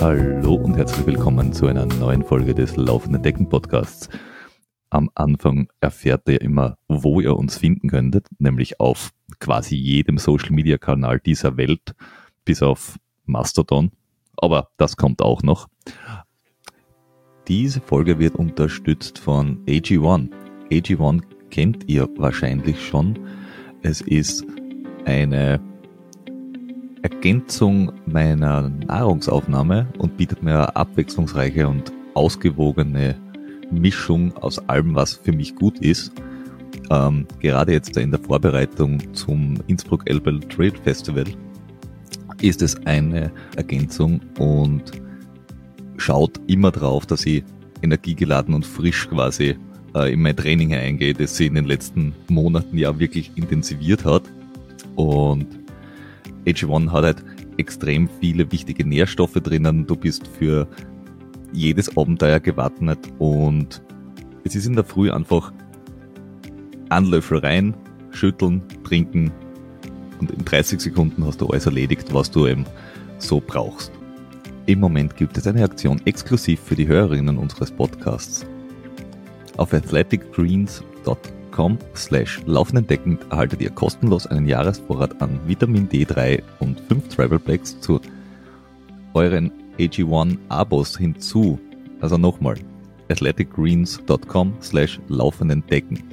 Hallo und herzlich willkommen zu einer neuen Folge des Laufenden Decken Podcasts. Am Anfang erfährt ihr immer, wo ihr uns finden könntet, nämlich auf quasi jedem Social Media Kanal dieser Welt, bis auf Mastodon. Aber das kommt auch noch. Diese Folge wird unterstützt von AG1. AG1 kennt ihr wahrscheinlich schon. Es ist eine Ergänzung meiner Nahrungsaufnahme und bietet mir eine abwechslungsreiche und ausgewogene Mischung aus allem, was für mich gut ist. Ähm, gerade jetzt in der Vorbereitung zum Innsbruck Elbel Trade Festival ist es eine Ergänzung und schaut immer drauf, dass ich energiegeladen und frisch quasi äh, in mein Training eingehe, das sie in den letzten Monaten ja wirklich intensiviert hat. Und AG1 hat halt extrem viele wichtige Nährstoffe drinnen. Du bist für jedes Abenteuer gewappnet und es ist in der Früh einfach Anlöffel rein, schütteln, trinken und in 30 Sekunden hast du alles erledigt, was du eben so brauchst. Im Moment gibt es eine Aktion exklusiv für die Hörerinnen unseres Podcasts. Auf athleticgreens.com patreon.com slash laufendendeckend erhaltet ihr kostenlos einen Jahresvorrat an Vitamin D3 und 5 Travel Packs zu euren AG1 Abos hinzu. Also nochmal, athleticgreens.com slash laufendendeckend.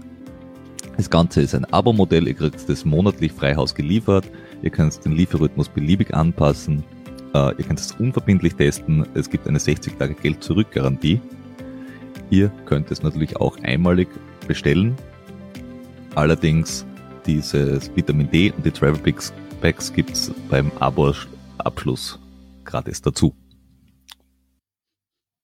Das Ganze ist ein Abo-Modell, ihr kriegt das monatlich frei Haus geliefert, ihr könnt den Lieferrhythmus beliebig anpassen, äh, ihr könnt es unverbindlich testen, es gibt eine 60 Tage Geld-Zurück-Garantie. Ihr könnt es natürlich auch einmalig bestellen Allerdings dieses Vitamin D und die Travel Packs, Packs gibt es beim Abo-Abschluss gratis dazu.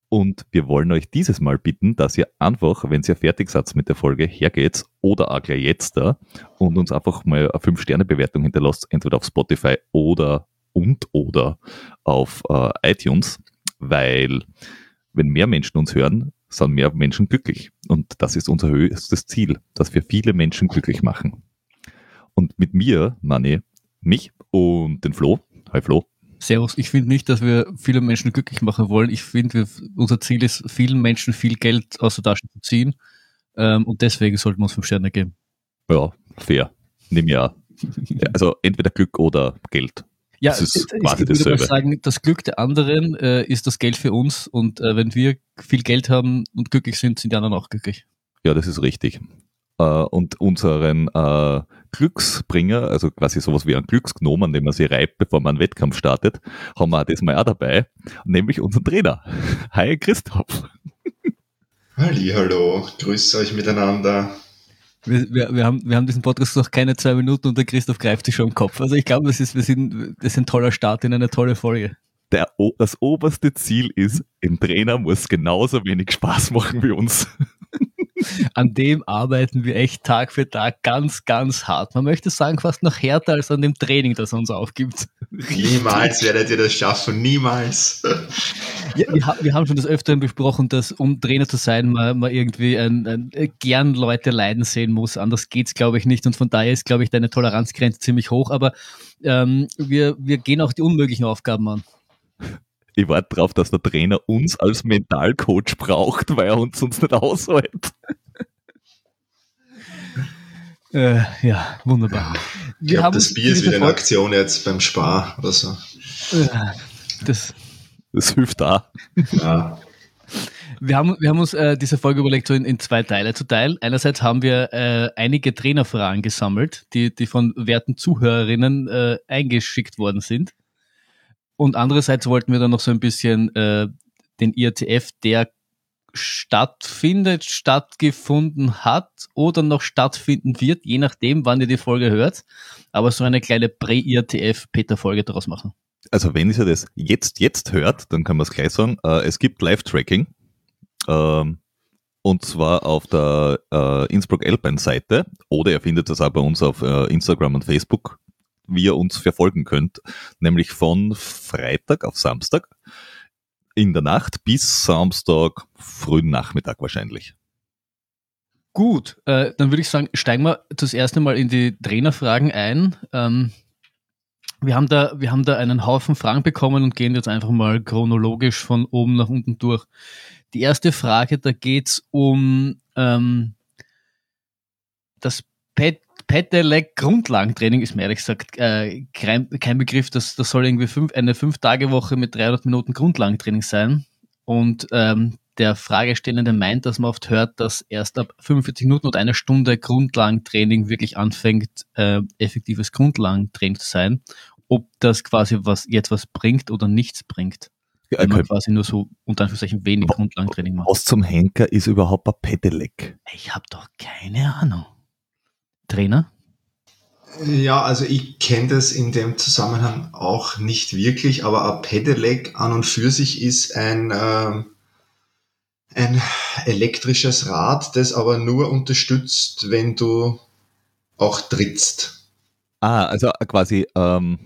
Und wir wollen euch dieses Mal bitten, dass ihr einfach, wenn ihr fertig seid mit der Folge, hergeht oder auch gleich jetzt da und uns einfach mal eine 5-Sterne-Bewertung hinterlasst, entweder auf Spotify oder und oder auf äh, iTunes, weil wenn mehr Menschen uns hören, sind mehr Menschen glücklich. Und das ist unser höchstes Ziel, dass wir viele Menschen glücklich machen. Und mit mir, Manni, mich und den Flo. Hi Flo. Servus. Ich finde nicht, dass wir viele Menschen glücklich machen wollen. Ich finde, unser Ziel ist, vielen Menschen viel Geld aus der Tasche zu ziehen. Ähm, und deswegen sollten wir uns fünf Sterne geben. Ja, fair. Nimm ja. Also entweder Glück oder Geld. Ja, das ist ich, quasi ich würde mal sagen, das Glück der anderen äh, ist das Geld für uns und äh, wenn wir viel Geld haben und glücklich sind, sind die anderen auch glücklich. Ja, das ist richtig. Äh, und unseren äh, Glücksbringer, also quasi sowas wie ein Glücksgnom, an dem man sie reibt, bevor man einen Wettkampf startet, haben wir diesmal auch dabei, nämlich unseren Trainer. Hi Christoph. Halli, hallo, grüße euch miteinander. Wir, wir, wir, haben, wir haben diesen Podcast noch keine zwei Minuten und der Christoph greift sich schon im Kopf. Also ich glaube, das ist, wir sind, das ist ein toller Start in eine tolle Folge. Der, das oberste Ziel ist, ein Trainer muss genauso wenig Spaß machen wie uns. An dem arbeiten wir echt Tag für Tag ganz, ganz hart. Man möchte sagen, fast noch härter als an dem Training, das er uns aufgibt. Niemals werdet ihr das schaffen, niemals. Ja, wir, wir, haben schon das Öfteren besprochen, dass um Trainer zu sein, man, man irgendwie ein, ein, äh, gern Leute leiden sehen muss. Anders geht es, glaube ich, nicht. Und von daher ist, glaube ich, deine Toleranzgrenze ziemlich hoch. Aber ähm, wir, wir gehen auch die unmöglichen Aufgaben an. Ich warte darauf, dass der Trainer uns als Mentalcoach braucht, weil er uns sonst nicht aushält. Äh, ja, wunderbar. Ich glaube, das Bier ist wieder in Aktion jetzt beim Spar oder so. das, das hilft da. Ja. Wir haben, wir haben uns äh, diese Folge überlegt, so in, in, zwei Teile zu teilen. Einerseits haben wir äh, einige Trainerfragen gesammelt, die, die von werten Zuhörerinnen äh, eingeschickt worden sind. Und andererseits wollten wir dann noch so ein bisschen äh, den IATF, der stattfindet, stattgefunden hat oder noch stattfinden wird, je nachdem, wann ihr die Folge hört. Aber so eine kleine Prä-IRTF-Peter-Folge daraus machen. Also wenn ihr das jetzt, jetzt hört, dann kann man es gleich sagen, äh, es gibt Live-Tracking. Ähm, und zwar auf der äh, Innsbruck Alpine Seite oder ihr findet das auch bei uns auf äh, Instagram und Facebook, wie ihr uns verfolgen könnt, nämlich von Freitag auf Samstag in der Nacht bis Samstag frühen Nachmittag wahrscheinlich. Gut, äh, dann würde ich sagen, steigen wir das erste Mal in die Trainerfragen ein. Ähm, wir haben da, wir haben da einen Haufen Fragen bekommen und gehen jetzt einfach mal chronologisch von oben nach unten durch. Die erste Frage, da geht's um ähm, das Pet Pedelec Grundlagentraining ist mir ehrlich gesagt äh, kein, kein Begriff. Das, das soll irgendwie fünf, eine Fünf-Tage-Woche mit 300 Minuten Grundlagentraining sein. Und ähm, der Fragestellende meint, dass man oft hört, dass erst ab 45 Minuten und einer Stunde Grundlagentraining wirklich anfängt, äh, effektives Grundlagentraining zu sein. Ob das quasi was jetzt was bringt oder nichts bringt. Wenn man quasi nur so unter Anführungszeichen wenig Grundlagentraining macht. Was zum Henker ist überhaupt ein Pedelec? Ich habe doch keine Ahnung. Trainer? Ja, also ich kenne das in dem Zusammenhang auch nicht wirklich, aber ein Pedelec an und für sich ist ein, äh, ein elektrisches Rad, das aber nur unterstützt, wenn du auch trittst. Ah, also quasi ähm,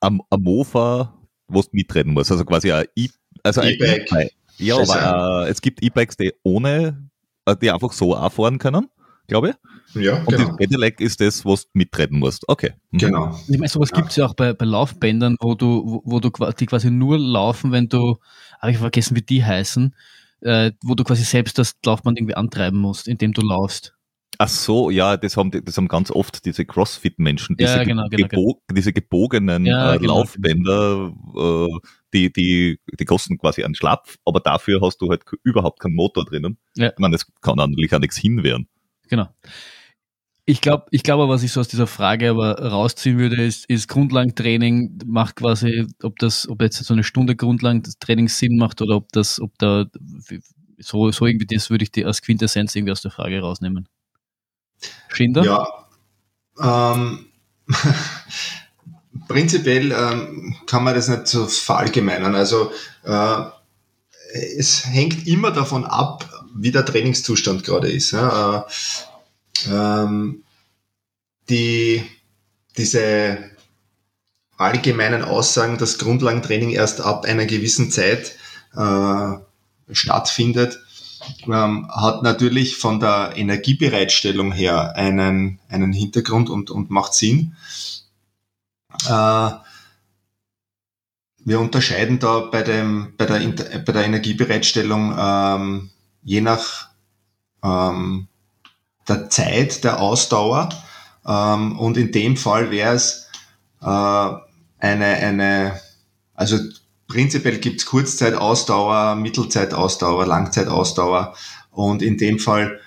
am, am Mofa, wo du mitreden musst, also quasi ein E-Bike. Also e ja, aber äh, es gibt E-Bikes, die ohne, äh, die einfach so auch fahren können, glaube ich. Ja, und genau. das Pedelec ist das, was du mitreden musst. Okay. Mhm. Genau. Ich meine, sowas ja. gibt es ja auch bei, bei Laufbändern, wo du, wo, wo du die quasi nur laufen, wenn du, habe ich vergessen, wie die heißen, äh, wo du quasi selbst das Laufband irgendwie antreiben musst, indem du laufst. Ach so, ja, das haben, das haben ganz oft diese Crossfit-Menschen, diese, ja, genau, genau, gebo genau. diese gebogenen ja, äh, genau. Laufbänder, äh, die, die, die kosten quasi einen Schlapf, aber dafür hast du halt überhaupt keinen Motor drinnen. Ja. Ich meine, das kann natürlich auch nichts hinwehren. Genau. Ich glaube, ich glaube, was ich so aus dieser Frage aber rausziehen würde, ist, ist Grundlagentraining macht quasi, ob das, ob jetzt so eine Stunde Grundlagentraining Sinn macht oder ob das, ob da so, so irgendwie das würde ich die als Quintessenz irgendwie aus der Frage rausnehmen. Schinder? Ja. Ähm, prinzipiell ähm, kann man das nicht so verallgemeinern. Also äh, es hängt immer davon ab, wie der Trainingszustand gerade ist. Ja. Äh, ähm, die, diese allgemeinen Aussagen, dass Grundlagentraining erst ab einer gewissen Zeit äh, stattfindet, ähm, hat natürlich von der Energiebereitstellung her einen, einen Hintergrund und, und macht Sinn. Äh, wir unterscheiden da bei, dem, bei, der, bei der Energiebereitstellung ähm, je nach ähm, der Zeit, der Ausdauer. Ähm, und in dem Fall wäre es äh, eine, eine, also prinzipiell gibt's Kurzzeitausdauer, Mittelzeitausdauer, Langzeitausdauer. Und in dem Fall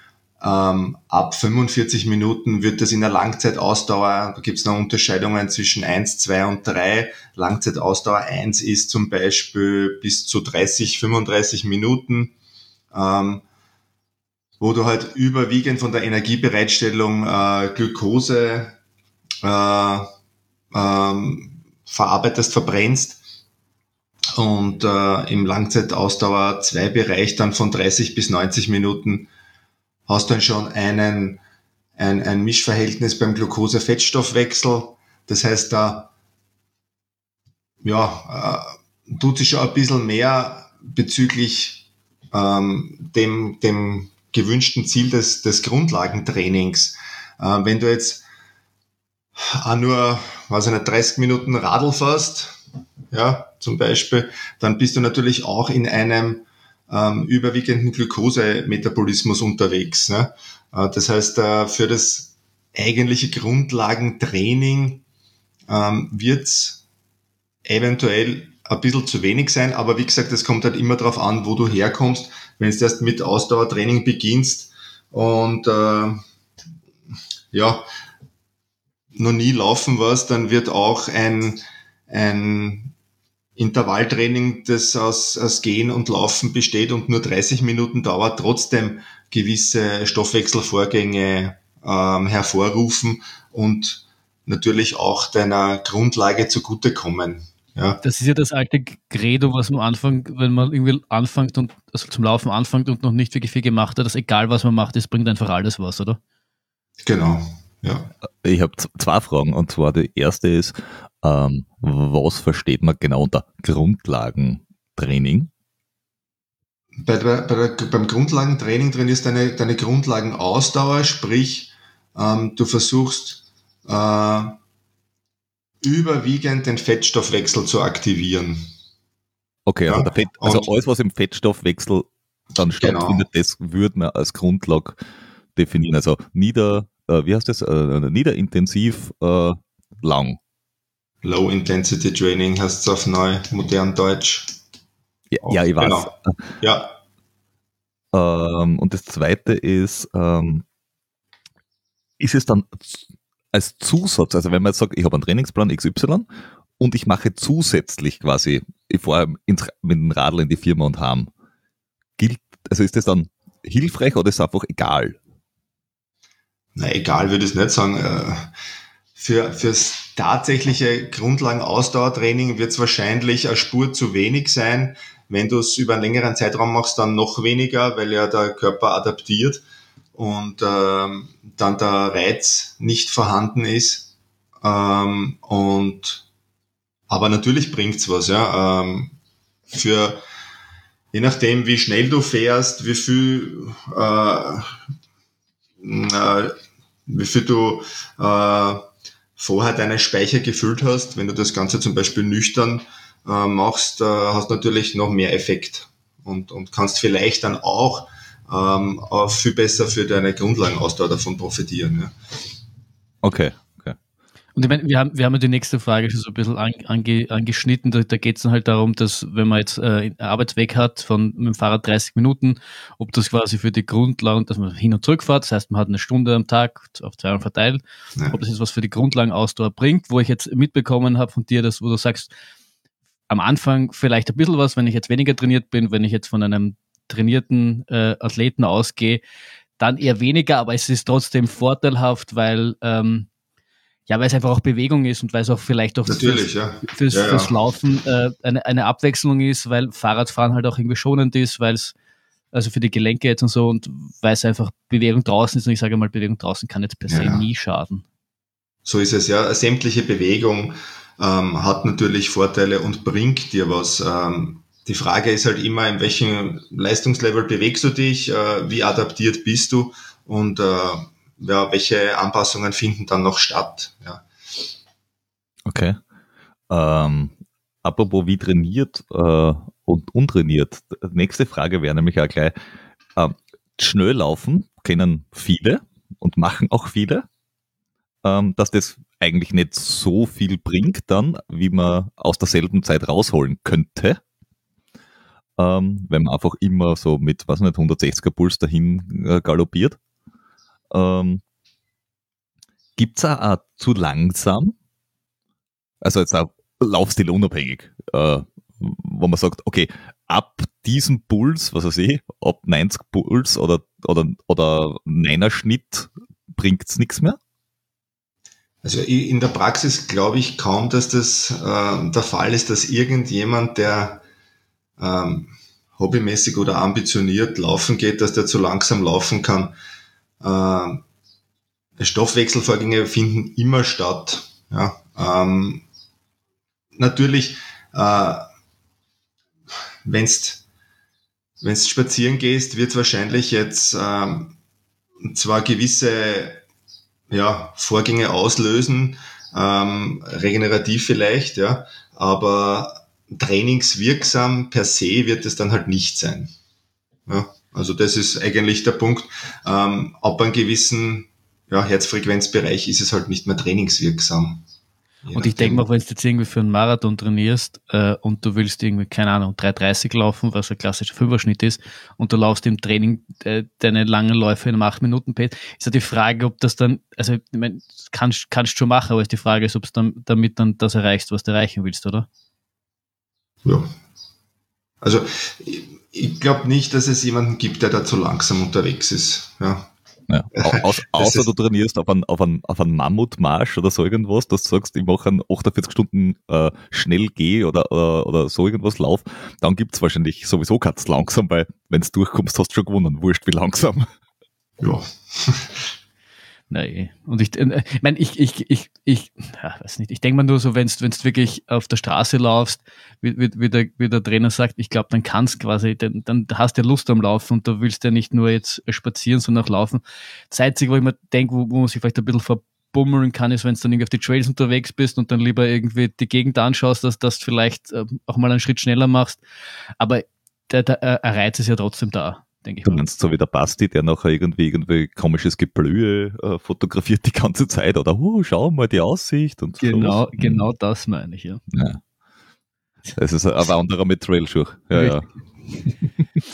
ähm, ab 45 Minuten wird das in der Langzeitausdauer, da gibt's noch Unterscheidungen zwischen 1, 2 und 3. Langzeitausdauer 1 ist zum Beispiel bis zu 30, 35 Minuten. Ähm, wo du halt überwiegend von der Energiebereitstellung äh, Glukose äh, ähm, verarbeitest, verbrennst und äh, im Langzeitausdauer 2 Bereich dann von 30 bis 90 Minuten hast du dann schon einen, ein, ein Mischverhältnis beim Glucose-Fettstoffwechsel. Das heißt, da ja, äh, tut sich schon ein bisschen mehr bezüglich ähm, dem, dem gewünschten Ziel des, des Grundlagentrainings. Äh, wenn du jetzt auch nur, weiß ich nicht, 30 Minuten Radl fährst, ja, zum Beispiel, dann bist du natürlich auch in einem ähm, überwiegenden Glukosemetabolismus unterwegs. Ne? Äh, das heißt, äh, für das eigentliche Grundlagentraining ähm, wird eventuell ein bisschen zu wenig sein, aber wie gesagt, es kommt halt immer darauf an, wo du herkommst wenn du erst mit Ausdauertraining beginnst und äh, ja, noch nie laufen warst, dann wird auch ein, ein Intervalltraining, das aus, aus Gehen und Laufen besteht und nur 30 Minuten dauert, trotzdem gewisse Stoffwechselvorgänge ähm, hervorrufen und natürlich auch deiner Grundlage zugutekommen. Ja. Das ist ja das alte Credo, was man anfängt, wenn man irgendwie anfängt und also zum Laufen anfängt und noch nicht wirklich viel gemacht hat, dass egal was man macht, es bringt einfach alles was, oder? Genau, ja. Ich habe zwei Fragen und zwar die erste ist, ähm, was versteht man genau unter Grundlagentraining? Bei, bei, bei der, beim Grundlagentraining drin ist deine, deine Grundlagenausdauer, sprich, ähm, du versuchst äh, überwiegend den Fettstoffwechsel zu aktivieren. Okay, also, ja, Fett, also alles, was im Fettstoffwechsel dann genau. stattfindet, genau. das würde man als Grundlage definieren. Also nieder, äh, wie heißt das? Äh, niederintensiv äh, lang. Low Intensity Training heißt es auf neu, modern Deutsch. Ja, ja ich weiß. Genau. Ja. Ähm, und das zweite ist, ähm, ist es dann als Zusatz, also wenn man jetzt sagt, ich habe einen Trainingsplan XY und ich mache zusätzlich quasi, ich fahre mit dem Radl in die Firma und heim, gilt, also ist das dann hilfreich oder ist es einfach egal? Na, egal würde ich nicht sagen. Äh, für, fürs tatsächliche Grundlagen-Ausdauertraining wird es wahrscheinlich eine Spur zu wenig sein. Wenn du es über einen längeren Zeitraum machst, dann noch weniger, weil ja der Körper adaptiert und ähm, dann der Reiz nicht vorhanden ist. Ähm, und aber natürlich bringt's was, ja. Ähm, für je nachdem, wie schnell du fährst, wie viel äh, äh, wie viel du äh, vorher deine Speicher gefüllt hast, wenn du das Ganze zum Beispiel nüchtern äh, machst, äh, hast natürlich noch mehr Effekt und, und kannst vielleicht dann auch ähm, auch viel besser für deine Grundlagenausdauer davon profitieren. Ja. Okay. Und ich meine, wir haben, wir haben ja die nächste Frage schon so ein bisschen ange, angeschnitten. Da, da geht es dann halt darum, dass wenn man jetzt äh, Arbeitsweg hat von mit dem Fahrrad 30 Minuten, ob das quasi für die Grundlagen, dass man hin und zurück fährt, das heißt, man hat eine Stunde am Tag auf zwei Jahren verteilt, ja. ob das jetzt was für die Grundlagenausdauer bringt, wo ich jetzt mitbekommen habe von dir, dass wo du sagst, am Anfang vielleicht ein bisschen was, wenn ich jetzt weniger trainiert bin, wenn ich jetzt von einem trainierten äh, Athleten ausgehe, dann eher weniger, aber es ist trotzdem vorteilhaft, weil ähm, ja, weil es einfach auch Bewegung ist und weil es auch vielleicht auch fürs, ja. Fürs, ja, ja. fürs, Laufen äh, eine, eine Abwechslung ist, weil Fahrradfahren halt auch irgendwie schonend ist, weil es also für die Gelenke jetzt und so und weil es einfach Bewegung draußen ist und ich sage mal, Bewegung draußen kann jetzt per se nie schaden. So ist es, ja. Sämtliche Bewegung ähm, hat natürlich Vorteile und bringt dir was. Ähm, die Frage ist halt immer, in welchem Leistungslevel bewegst du dich, äh, wie adaptiert bist du und äh, ja, welche Anpassungen finden dann noch statt. Ja. Okay. Ähm, apropos wie trainiert äh, und untrainiert. Nächste Frage wäre nämlich auch gleich, äh, schnell laufen kennen viele und machen auch viele, ähm, dass das eigentlich nicht so viel bringt dann, wie man aus derselben Zeit rausholen könnte. Ähm, wenn man einfach immer so mit, was nicht, 160er Puls dahin äh, galoppiert. Ähm, Gibt es auch zu langsam? Also jetzt auch Laufstil unabhängig, äh, wo man sagt, okay, ab diesem Puls, was weiß ich, ab 90 Puls oder, oder, oder 9er Schnitt bringt es nichts mehr? Also in der Praxis glaube ich kaum, dass das äh, der Fall ist, dass irgendjemand, der ähm, hobbymäßig oder ambitioniert laufen geht, dass der zu langsam laufen kann. Äh, Stoffwechselvorgänge finden immer statt. Ja, ähm, natürlich, äh, wenn du spazieren gehst, wird wahrscheinlich jetzt ähm, zwar gewisse ja, Vorgänge auslösen, ähm, regenerativ vielleicht, ja, aber trainingswirksam per se wird es dann halt nicht sein. Ja, also das ist eigentlich der Punkt. Ähm, ab einem gewissen ja, Herzfrequenzbereich ist es halt nicht mehr trainingswirksam. Und ich denke mal, wenn du jetzt irgendwie für einen Marathon trainierst äh, und du willst irgendwie, keine Ahnung, 3,30 laufen, was ein klassischer Fünferschnitt ist, und du laufst im Training äh, deine langen Läufe in einem 8-Minuten-Pace, ist ja die Frage, ob das dann, also ich mein, kannst du schon machen, aber ist die Frage ist, ob du dann, damit dann das erreichst, was du erreichen willst, oder? Ja. Also ich, glaube nicht, dass es jemanden gibt, der da zu langsam unterwegs ist. Ja. Ja. Aus, außer du trainierst auf einen, auf, einen, auf einen Mammutmarsch oder so irgendwas, dass du sagst, ich mache einen 48 Stunden äh, schnell geh oder, oder, oder so irgendwas Lauf, dann gibt's wahrscheinlich sowieso ganz langsam, weil wenn du durchkommst, hast du schon gewonnen. Wurscht wie langsam. Ja. Nein. Und ich, äh, ich meine, ich, ich, ich, ich, ja, weiß nicht, ich denke mal nur so, wenn du wirklich auf der Straße laufst, wie, wie, wie, der, wie der Trainer sagt, ich glaube, dann kannst quasi, dann, dann hast du ja Lust am Laufen und du willst ja nicht nur jetzt spazieren, sondern auch laufen. Das Einzige, wo ich mir denke, wo, wo man sich vielleicht ein bisschen ver, bummeln kann, ist, wenn du dann irgendwie auf die Trails unterwegs bist und dann lieber irgendwie die Gegend anschaust, dass das vielleicht äh, auch mal einen Schritt schneller machst. Aber der, der, der Reiz ist ja trotzdem da, denke ich. Du meinst so wie der Basti, der nachher irgendwie irgendwie komisches Geblühe äh, fotografiert die ganze Zeit oder oh, schau mal die Aussicht und Genau, so. genau das meine ich, ja. Ja. Das ist ein Wanderer mit Trailschuh. Ja, ja.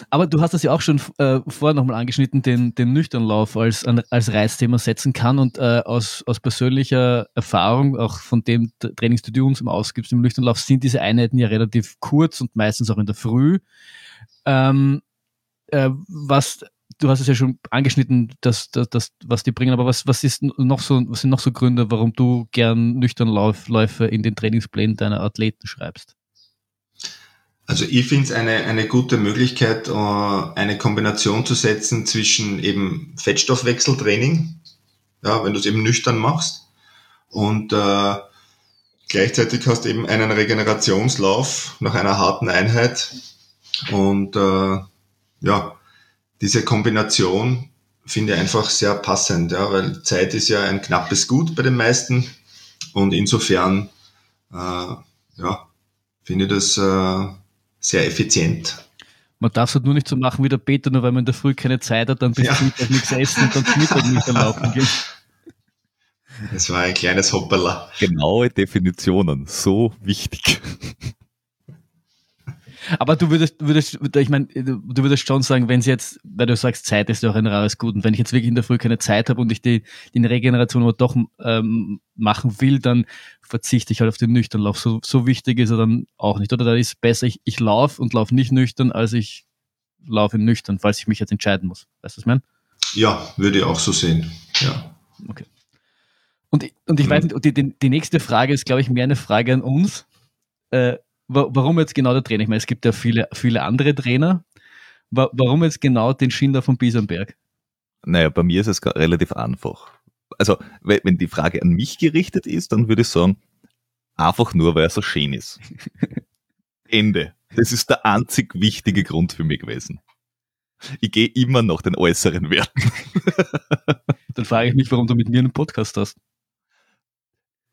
Aber du hast das ja auch schon äh, vorher nochmal angeschnitten, den, den Nüchternlauf als, als Reizthema setzen kann und äh, aus, aus persönlicher Erfahrung, auch von dem Trainings, die du uns ausgibst im Nüchternlauf, sind diese Einheiten ja relativ kurz und meistens auch in der Früh. Ähm, äh, was du hast es ja schon angeschnitten, dass, dass, was die bringen, aber was, was ist noch so, was sind noch so Gründe, warum du gern Nüchternläufe in den Trainingsplänen deiner Athleten schreibst? Also ich finde es eine, eine gute Möglichkeit, äh, eine Kombination zu setzen zwischen eben Fettstoffwechseltraining, ja, wenn du es eben nüchtern machst, und äh, gleichzeitig hast du eben einen Regenerationslauf nach einer harten Einheit. Und äh, ja, diese Kombination finde ich einfach sehr passend, ja, weil Zeit ist ja ein knappes Gut bei den meisten. Und insofern äh, ja, finde ich das äh, sehr effizient. Man darf es halt nur nicht so machen wie der Peter, nur weil man in der Früh keine Zeit hat, dann bis ja. Mittag nichts essen und dann zum Mittag nicht erlauben geht. Das war ein kleines Hoppala. Genaue Definitionen, so wichtig. Aber du würdest, würdest, ich meine, du würdest schon sagen, wenn es jetzt, weil du sagst, Zeit ist ja auch ein rares Gut, und wenn ich jetzt wirklich in der Früh keine Zeit habe und ich die, die Regeneration aber doch ähm, machen will, dann verzichte ich halt auf den Nüchternlauf. So, so wichtig ist er dann auch nicht. Oder da ist besser, ich, ich laufe und laufe nicht nüchtern, als ich laufe nüchtern, falls ich mich jetzt entscheiden muss. Weißt du, was ich meine? Ja, würde ich auch so sehen. Ja. Okay. Und, und ich mhm. weiß nicht, die, die, die nächste Frage ist, glaube ich, mehr eine Frage an uns. Äh, warum jetzt genau der Trainer? Ich meine, es gibt ja viele, viele andere Trainer. Warum jetzt genau den Schinder von Biesenberg? Naja, bei mir ist es relativ einfach. Also, wenn die Frage an mich gerichtet ist, dann würde ich sagen, einfach nur, weil er so schön ist. Ende. Das ist der einzig wichtige Grund für mich gewesen. Ich gehe immer nach den äußeren Werten. Dann frage ich mich, warum du mit mir einen Podcast hast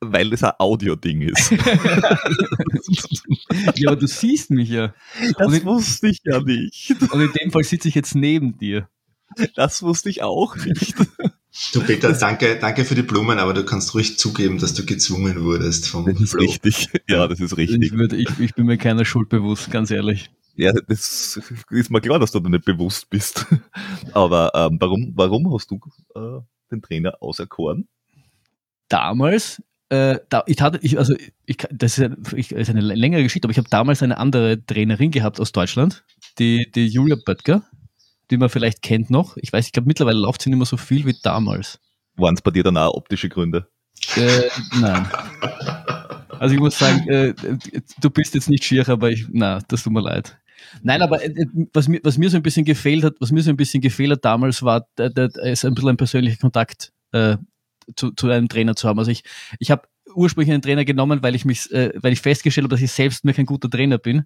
weil es ein Audio-Ding ist. ja, aber du siehst mich ja. Das in, wusste ich ja nicht. Und in dem Fall sitze ich jetzt neben dir. Das wusste ich auch nicht. Du Peter, danke, danke für die Blumen, aber du kannst ruhig zugeben, dass du gezwungen wurdest vom Das ist richtig. Ja, das ist richtig. Ich, würde, ich, ich bin mir keiner Schuld bewusst, ganz ehrlich. Ja, das ist mir klar, dass du da nicht bewusst bist. Aber ähm, warum, warum hast du äh, den Trainer auserkoren? Damals äh, da, ich hatte, ich, also ich, das ist, ich, ist eine längere Geschichte, aber ich habe damals eine andere Trainerin gehabt aus Deutschland, die, die Julia Böttger, die man vielleicht kennt noch. Ich weiß, ich glaube mittlerweile läuft sie nicht mehr so viel wie damals. Waren es bei dir dann auch optische Gründe? Äh, nein. Also ich muss sagen, äh, du bist jetzt nicht schier, aber ich, na, das tut mir leid. Nein, aber äh, was, mir, was mir so ein bisschen gefehlt hat, was mir so ein bisschen gefehlt hat damals, war, da, da ist ein bisschen ein persönlicher Kontakt äh, zu, zu einem Trainer zu haben. Also ich, ich habe ursprünglich einen Trainer genommen, weil ich mich, äh, weil ich festgestellt habe, dass ich selbst mir kein guter Trainer bin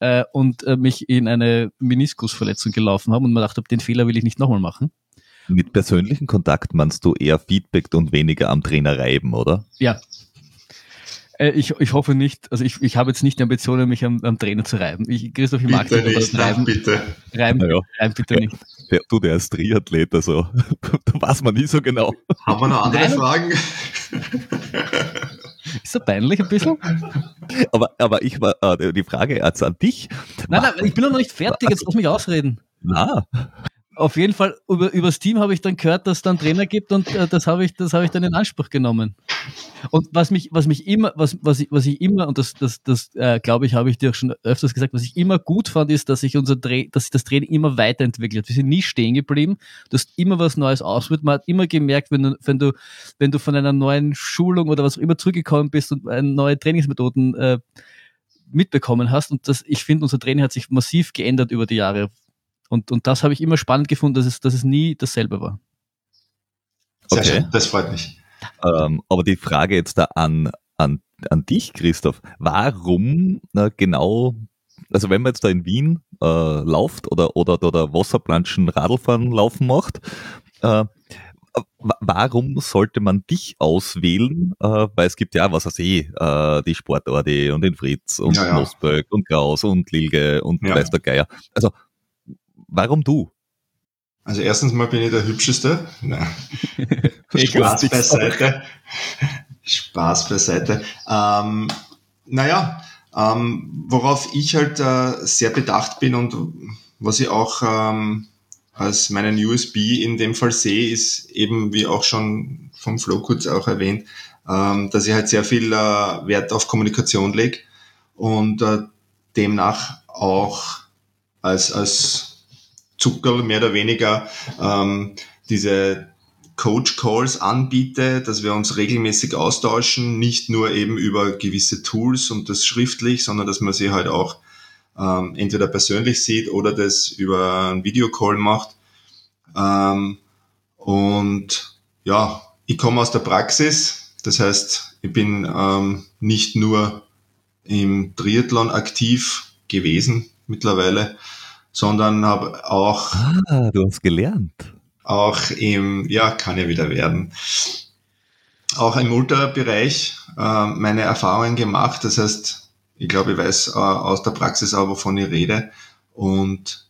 äh, und äh, mich in eine Meniskusverletzung gelaufen habe und mir gedacht habe, den Fehler will ich nicht nochmal machen. Mit persönlichen Kontakt meinst du eher Feedback und weniger am Trainer reiben, oder? Ja, äh, ich, ich hoffe nicht, also ich, ich habe jetzt nicht die Ambitionen, mich am, am Trainer zu reiben. Ich, Christoph, ich mag bitte nicht, reiben. bitte. Reiben, ja. reiben bitte nicht. Der, du, der ist Triathlet, also da weiß man nie so genau. Haben wir noch andere Nein. Fragen? Ist das peinlich ein bisschen? Aber, aber ich war, äh, die Frage jetzt an dich. Nein, nein, ich bin noch nicht fertig, jetzt lass mich ausreden. Na auf jeden Fall über, übers Team habe ich dann gehört, dass es dann Trainer gibt und äh, das habe ich, habe ich dann in Anspruch genommen. Und was mich, was mich immer, was, was ich, was ich immer, und das, das, das äh, glaube ich, habe ich dir auch schon öfters gesagt, was ich immer gut fand, ist, dass sich unser Dreh, dass sich das Training immer weiterentwickelt. Wir sind nie stehen geblieben. Du hast immer was Neues ausprobiert. Man hat immer gemerkt, wenn du, wenn du, wenn du von einer neuen Schulung oder was auch immer zurückgekommen bist und äh, neue Trainingsmethoden äh, mitbekommen hast. Und das, ich finde, unser Training hat sich massiv geändert über die Jahre und, und das habe ich immer spannend gefunden, dass es, dass es nie dasselbe war. Sehr okay. schön, das freut mich. Ähm, aber die Frage jetzt da an, an, an dich, Christoph, warum na, genau, also wenn man jetzt da in Wien äh, lauft oder, oder, oder Wasserplanschen, Radlfahren laufen macht, äh, warum sollte man dich auswählen? Äh, weil es gibt ja, was weiß ich, äh, die Sportordi und den Fritz und ja, ja. Mosberg und Kraus und Lilge und ja. weiß der Geier. Also, warum du? Also erstens mal bin ich der Hübscheste. Nein. Spaß beiseite. Spaß beiseite. Ähm, naja, ähm, worauf ich halt äh, sehr bedacht bin und was ich auch ähm, als meinen USB in dem Fall sehe, ist eben, wie auch schon vom Flo kurz auch erwähnt, ähm, dass ich halt sehr viel äh, Wert auf Kommunikation lege und äh, demnach auch als, als Zucker mehr oder weniger ähm, diese Coach Calls anbiete, dass wir uns regelmäßig austauschen, nicht nur eben über gewisse Tools und das schriftlich, sondern dass man sie halt auch ähm, entweder persönlich sieht oder das über einen Videocall macht. Ähm, und ja, ich komme aus der Praxis, das heißt, ich bin ähm, nicht nur im Triathlon aktiv gewesen mittlerweile, sondern habe auch. Ah, du hast gelernt. Auch im, ja, kann ja wieder werden. Auch im Ultrabereich äh, meine Erfahrungen gemacht. Das heißt, ich glaube, ich weiß äh, aus der Praxis auch, wovon ich rede. Und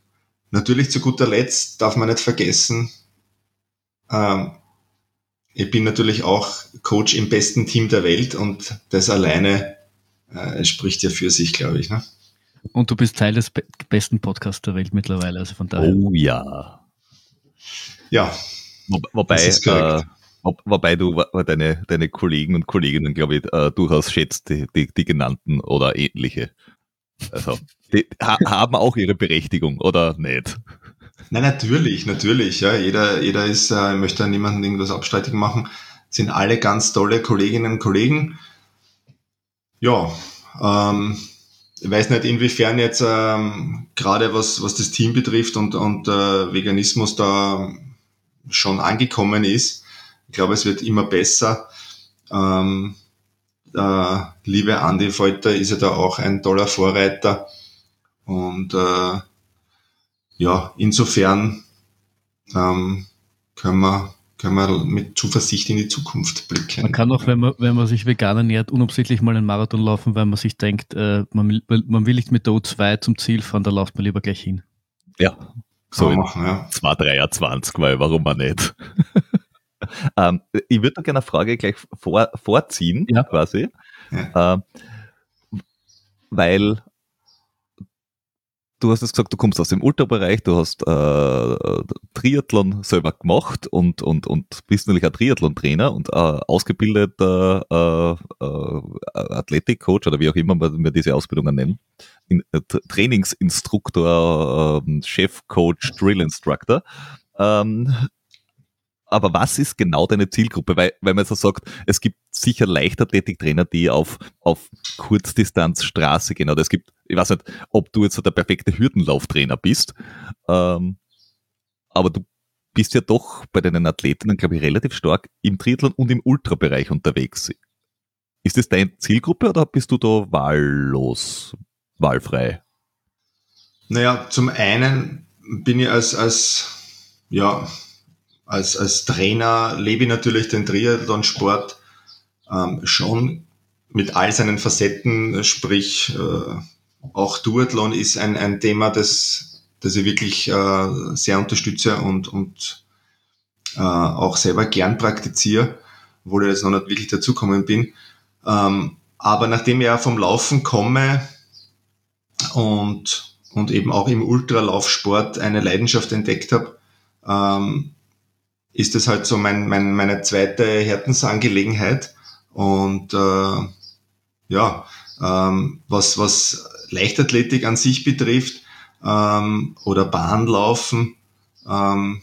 natürlich zu guter Letzt darf man nicht vergessen, ähm, ich bin natürlich auch Coach im besten Team der Welt und das alleine äh, spricht ja für sich, glaube ich. Ne? Und du bist Teil des be besten Podcasts der Welt mittlerweile, also von daher. Oh ja. Ja. Wo, wobei, äh, Wobei du deine, deine Kollegen und Kolleginnen, glaube ich, äh, durchaus schätzt, die, die, die genannten oder ähnliche. Also, die ha haben auch ihre Berechtigung, oder nicht? Nein, natürlich, natürlich. Ja. Jeder, jeder ist, äh, möchte niemanden irgendwas abstreitig machen. Sind alle ganz tolle Kolleginnen und Kollegen. Ja, ähm, ich weiß nicht, inwiefern jetzt ähm, gerade was, was das Team betrifft und, und äh, Veganismus da schon angekommen ist. Ich glaube, es wird immer besser. Ähm, der liebe Andy Folter ist ja da auch ein toller Vorreiter. Und äh, ja, insofern ähm, können wir können wir mit Zuversicht in die Zukunft blicken. Man kann auch, wenn man, wenn man sich vegan ernährt, unabsichtlich mal einen Marathon laufen, weil man sich denkt, äh, man, man will nicht mit der O2 zum Ziel fahren, da läuft man lieber gleich hin. Ja, so machen, ja. 223, weil warum man nicht? Ähm, ich würde da gerne eine Frage gleich vor, vorziehen, ja. quasi. Ja. Äh, weil du hast es gesagt, du kommst aus dem Ultrabereich, du hast äh, Triathlon selber gemacht und, und, und bist natürlich ein Triathlon-Trainer und äh, ausgebildeter äh, äh, Athletikcoach oder wie auch immer wir diese Ausbildungen nennen. In, äh, Trainingsinstruktor, äh, Chefcoach, Drill Instructor. Ähm, aber was ist genau deine Zielgruppe? Weil, weil man so sagt, es gibt sicher Leichtathletiktrainer, die auf, auf Kurzdistanz Straße gehen. Oder es gibt, ich weiß nicht, ob du jetzt so der perfekte Hürdenlauftrainer bist, ähm, aber du bist ja doch bei deinen Athletinnen, glaube ich, relativ stark im Triathlon und im Ultrabereich unterwegs. Ist das deine Zielgruppe oder bist du da wahllos, wahlfrei? Naja, zum einen bin ich als, als ja, als, als Trainer lebe ich natürlich den Triathlon-Sport ähm, schon mit all seinen Facetten, sprich äh, auch Duathlon ist ein, ein Thema, das, das ich wirklich äh, sehr unterstütze und, und äh, auch selber gern praktiziere, obwohl ich jetzt noch nicht wirklich dazukommen bin. Ähm, aber nachdem ich ja vom Laufen komme und, und eben auch im Ultralaufsport eine Leidenschaft entdeckt habe, ähm, ist das halt so mein, mein, meine zweite Herzensangelegenheit. Und äh, ja, ähm, was, was Leichtathletik an sich betrifft ähm, oder Bahnlaufen, ähm,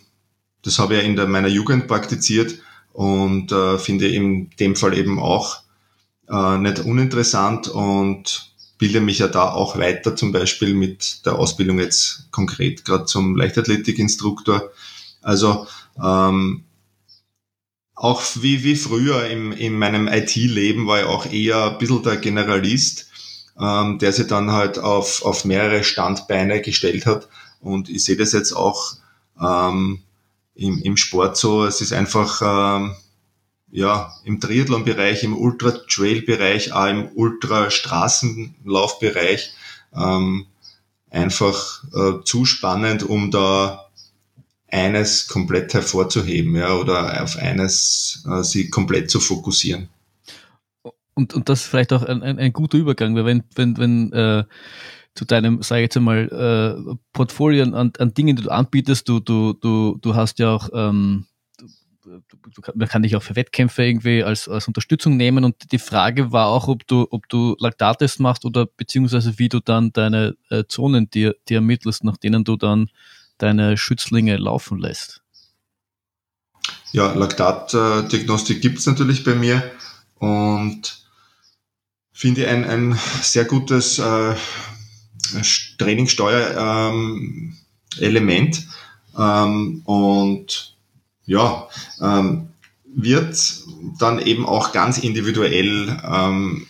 das habe ich ja in der, meiner Jugend praktiziert und äh, finde in dem Fall eben auch äh, nicht uninteressant und bilde mich ja da auch weiter, zum Beispiel mit der Ausbildung jetzt konkret gerade zum Leichtathletikinstruktor. Also ähm, auch wie, wie früher im, in meinem IT-Leben war ich auch eher ein bisschen der Generalist, ähm, der sich dann halt auf, auf mehrere Standbeine gestellt hat. Und ich sehe das jetzt auch ähm, im, im Sport so. Es ist einfach ähm, ja im Triathlon-Bereich, im Ultra-Trail-Bereich, auch im Ultra-Straßenlauf-Bereich ähm, einfach äh, zu spannend, um da eines komplett hervorzuheben, ja, oder auf eines äh, sie komplett zu fokussieren. Und, und das ist vielleicht auch ein, ein, ein guter Übergang, weil wenn, wenn, wenn äh, zu deinem, sage ich jetzt einmal, äh, Portfolio an, an Dingen, die du anbietest, du, du, du, du hast ja auch ähm, man kann dich auch für Wettkämpfe irgendwie als, als Unterstützung nehmen. Und die Frage war auch, ob du, ob du Laktattests machst oder beziehungsweise wie du dann deine äh, Zonen dir, dir ermittelst, nach denen du dann deine Schützlinge laufen lässt. Ja, Laktatdiagnostik gibt es natürlich bei mir und finde ein, ein sehr gutes äh, Trainingssteuerelement. Ähm, und ja, ähm, wird dann eben auch ganz individuell ähm,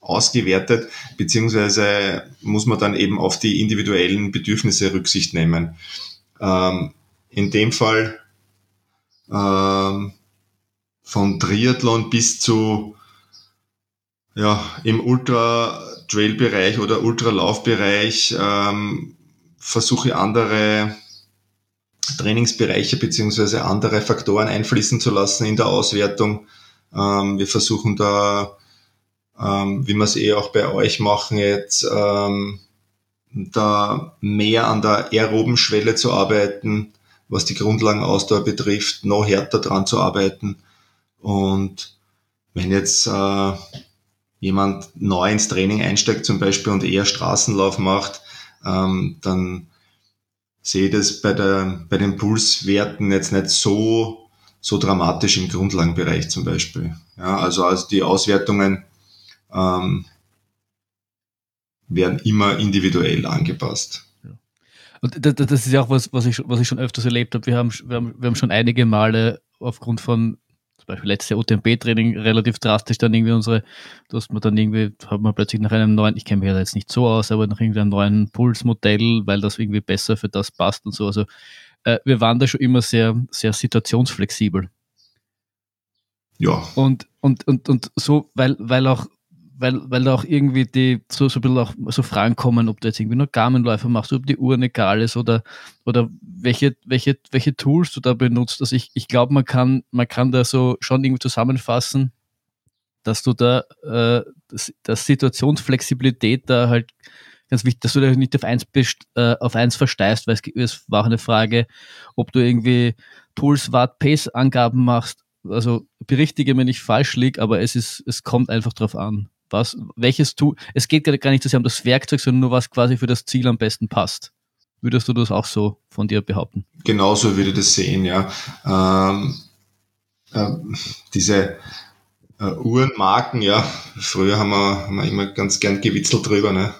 ausgewertet, beziehungsweise muss man dann eben auf die individuellen Bedürfnisse Rücksicht nehmen. Ähm, in dem Fall ähm, von Triathlon bis zu ja, im Ultra-Trail-Bereich oder Ultralaufbereich ähm, versuche andere Trainingsbereiche beziehungsweise andere Faktoren einfließen zu lassen in der Auswertung. Ähm, wir versuchen da, ähm, wie wir es eh auch bei euch machen jetzt, ähm, da mehr an der aeroben Schwelle zu arbeiten, was die Grundlagenausdauer betrifft, noch härter dran zu arbeiten. Und wenn jetzt äh, jemand neu ins Training einsteigt zum Beispiel und eher Straßenlauf macht, ähm, dann sehe ich das bei, der, bei den Pulswerten jetzt nicht so, so dramatisch im Grundlagenbereich zum Beispiel. Ja, also, also die Auswertungen ähm, werden immer individuell angepasst. Und das ist ja auch was, was ich, was ich schon öfters erlebt habe. Wir haben, wir haben, wir haben schon einige Male aufgrund von zum Beispiel letztes Jahr UTMB-Training relativ drastisch dann irgendwie unsere, dass man dann irgendwie, hat man plötzlich nach einem neuen, ich kenne mich ja jetzt nicht so aus, aber nach irgendeinem neuen Pulsmodell, weil das irgendwie besser für das passt und so. Also äh, wir waren da schon immer sehr, sehr situationsflexibel. Ja. Und, und, und, und so, weil, weil auch weil, weil da auch irgendwie die so, so ein bisschen auch so Fragen kommen, ob du jetzt irgendwie nur Garmenläufer machst, ob die Uhren egal ist oder, oder welche, welche, welche Tools du da benutzt. Also ich, ich glaube, man kann, man kann da so schon irgendwie zusammenfassen, dass du da, äh, das, das Situationsflexibilität da halt ganz wichtig, dass du da nicht auf eins, bist, äh, auf eins versteißt, weil es, es war auch eine Frage, ob du irgendwie Tools, Watt, Pace Angaben machst. Also berichtige mir nicht falsch lieg, aber es ist, es kommt einfach drauf an was, welches Tool, es geht gar nicht so sehr um das Werkzeug, sondern nur was quasi für das Ziel am besten passt. Würdest du das auch so von dir behaupten? Genauso würde ich das sehen, ja. Ähm, äh, diese äh, Uhrenmarken, ja, früher haben wir, haben wir immer ganz gern gewitzelt drüber, ne?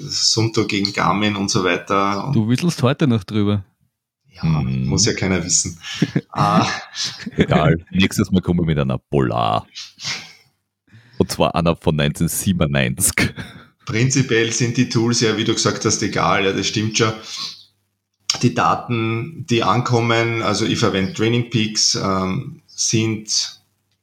Sunto gegen Garmin und so weiter. Und du witzelst heute noch drüber. Ja, hm. muss ja keiner wissen. ah. Egal, nächstes Mal kommen wir mit einer Polar. Und zwar einer von 1997. Prinzipiell sind die Tools ja, wie du gesagt hast, egal, ja, das stimmt schon. Die Daten, die ankommen, also ich verwende Training Peaks, ähm, sind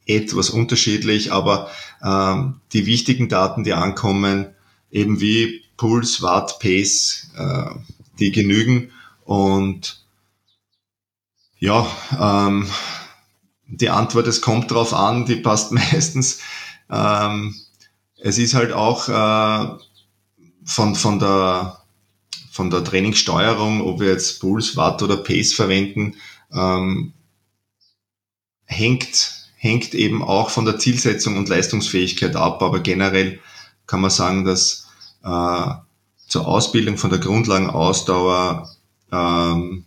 etwas unterschiedlich, aber ähm, die wichtigen Daten, die ankommen, eben wie Puls, Watt, Pace, äh, die genügen und ja, ähm, die Antwort, es kommt drauf an, die passt meistens ähm, es ist halt auch äh, von, von, der, von der Trainingssteuerung, ob wir jetzt Puls, Watt oder Pace verwenden, ähm, hängt, hängt eben auch von der Zielsetzung und Leistungsfähigkeit ab. Aber generell kann man sagen, dass äh, zur Ausbildung von der Grundlagenausdauer ähm,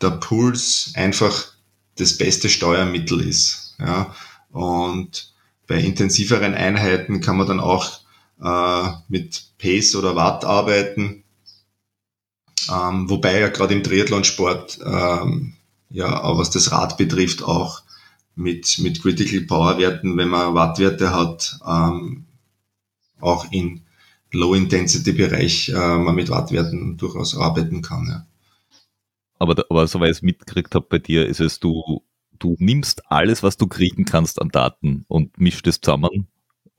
der Puls einfach das beste Steuermittel ist. Ja? Und bei intensiveren Einheiten kann man dann auch äh, mit Pace oder Watt arbeiten, ähm, wobei ja gerade im Triathlonsport ähm, ja, auch was das Rad betrifft, auch mit, mit Critical Power Werten, wenn man Wattwerte hat, ähm, auch in Low-Intensity-Bereich äh, man mit Wattwerten durchaus arbeiten kann. Ja. aber, aber so weil ich es mitgekriegt habe bei dir, ist es, du, du nimmst alles, was du kriegen kannst an Daten und mischst es zusammen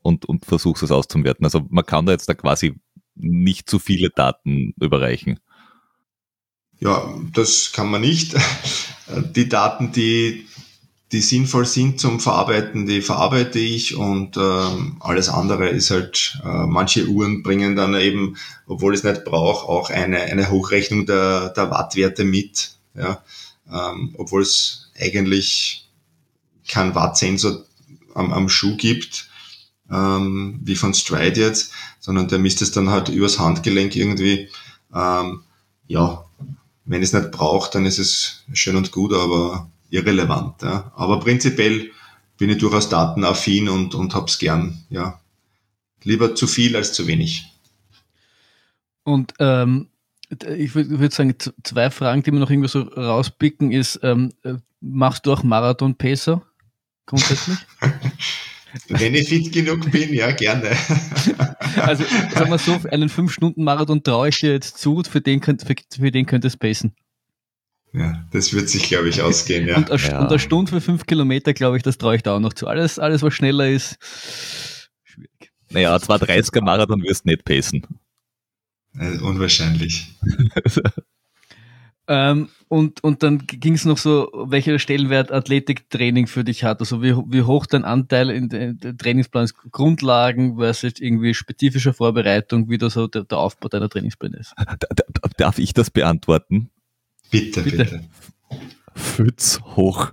und, und versuchst es auszuwerten. Also man kann da jetzt da quasi nicht zu viele Daten überreichen. Ja, das kann man nicht. Die Daten, die, die sinnvoll sind zum Verarbeiten, die verarbeite ich und ähm, alles andere ist halt, äh, manche Uhren bringen dann eben, obwohl ich es nicht brauche, auch eine, eine Hochrechnung der, der Wattwerte mit. Ja, ähm, obwohl es eigentlich kein Wattsensor am, am Schuh gibt, ähm, wie von Stride jetzt, sondern der misst es dann halt übers Handgelenk irgendwie. Ähm, ja, wenn es nicht brauche, dann ist es schön und gut, aber irrelevant. Ja. Aber prinzipiell bin ich durchaus datenaffin und, und hab's gern. Ja. Lieber zu viel als zu wenig. Und ähm, ich würde würd sagen, zwei Fragen, die wir noch irgendwie so rauspicken, ist, ähm, äh, machst du auch Marathon-Pacer grundsätzlich? Wenn ich fit genug bin, ja, gerne. Also, sagen wir so, einen 5-Stunden-Marathon traue ich dir jetzt zu, für den, könnt, für, für den könntest du pacen. Ja, das wird sich, glaube ich, ausgehen, ja. Und eine, ja. und eine Stunde für 5 Kilometer, glaube ich, das traue ich da auch noch zu. Alles, alles was schneller ist, schwierig. Naja, 230er Marathon wirst du nicht pacen. Äh, unwahrscheinlich. ähm, und, und dann ging es noch so, welcher Stellenwert Athletiktraining für dich hat. Also wie, wie hoch dein Anteil in den Trainingsplan ist, Grundlagen versus irgendwie spezifische Vorbereitung, wie da so der, der Aufbau deiner Trainingspläne ist. Darf ich das beantworten? Bitte, bitte. bitte. Viel zu hoch.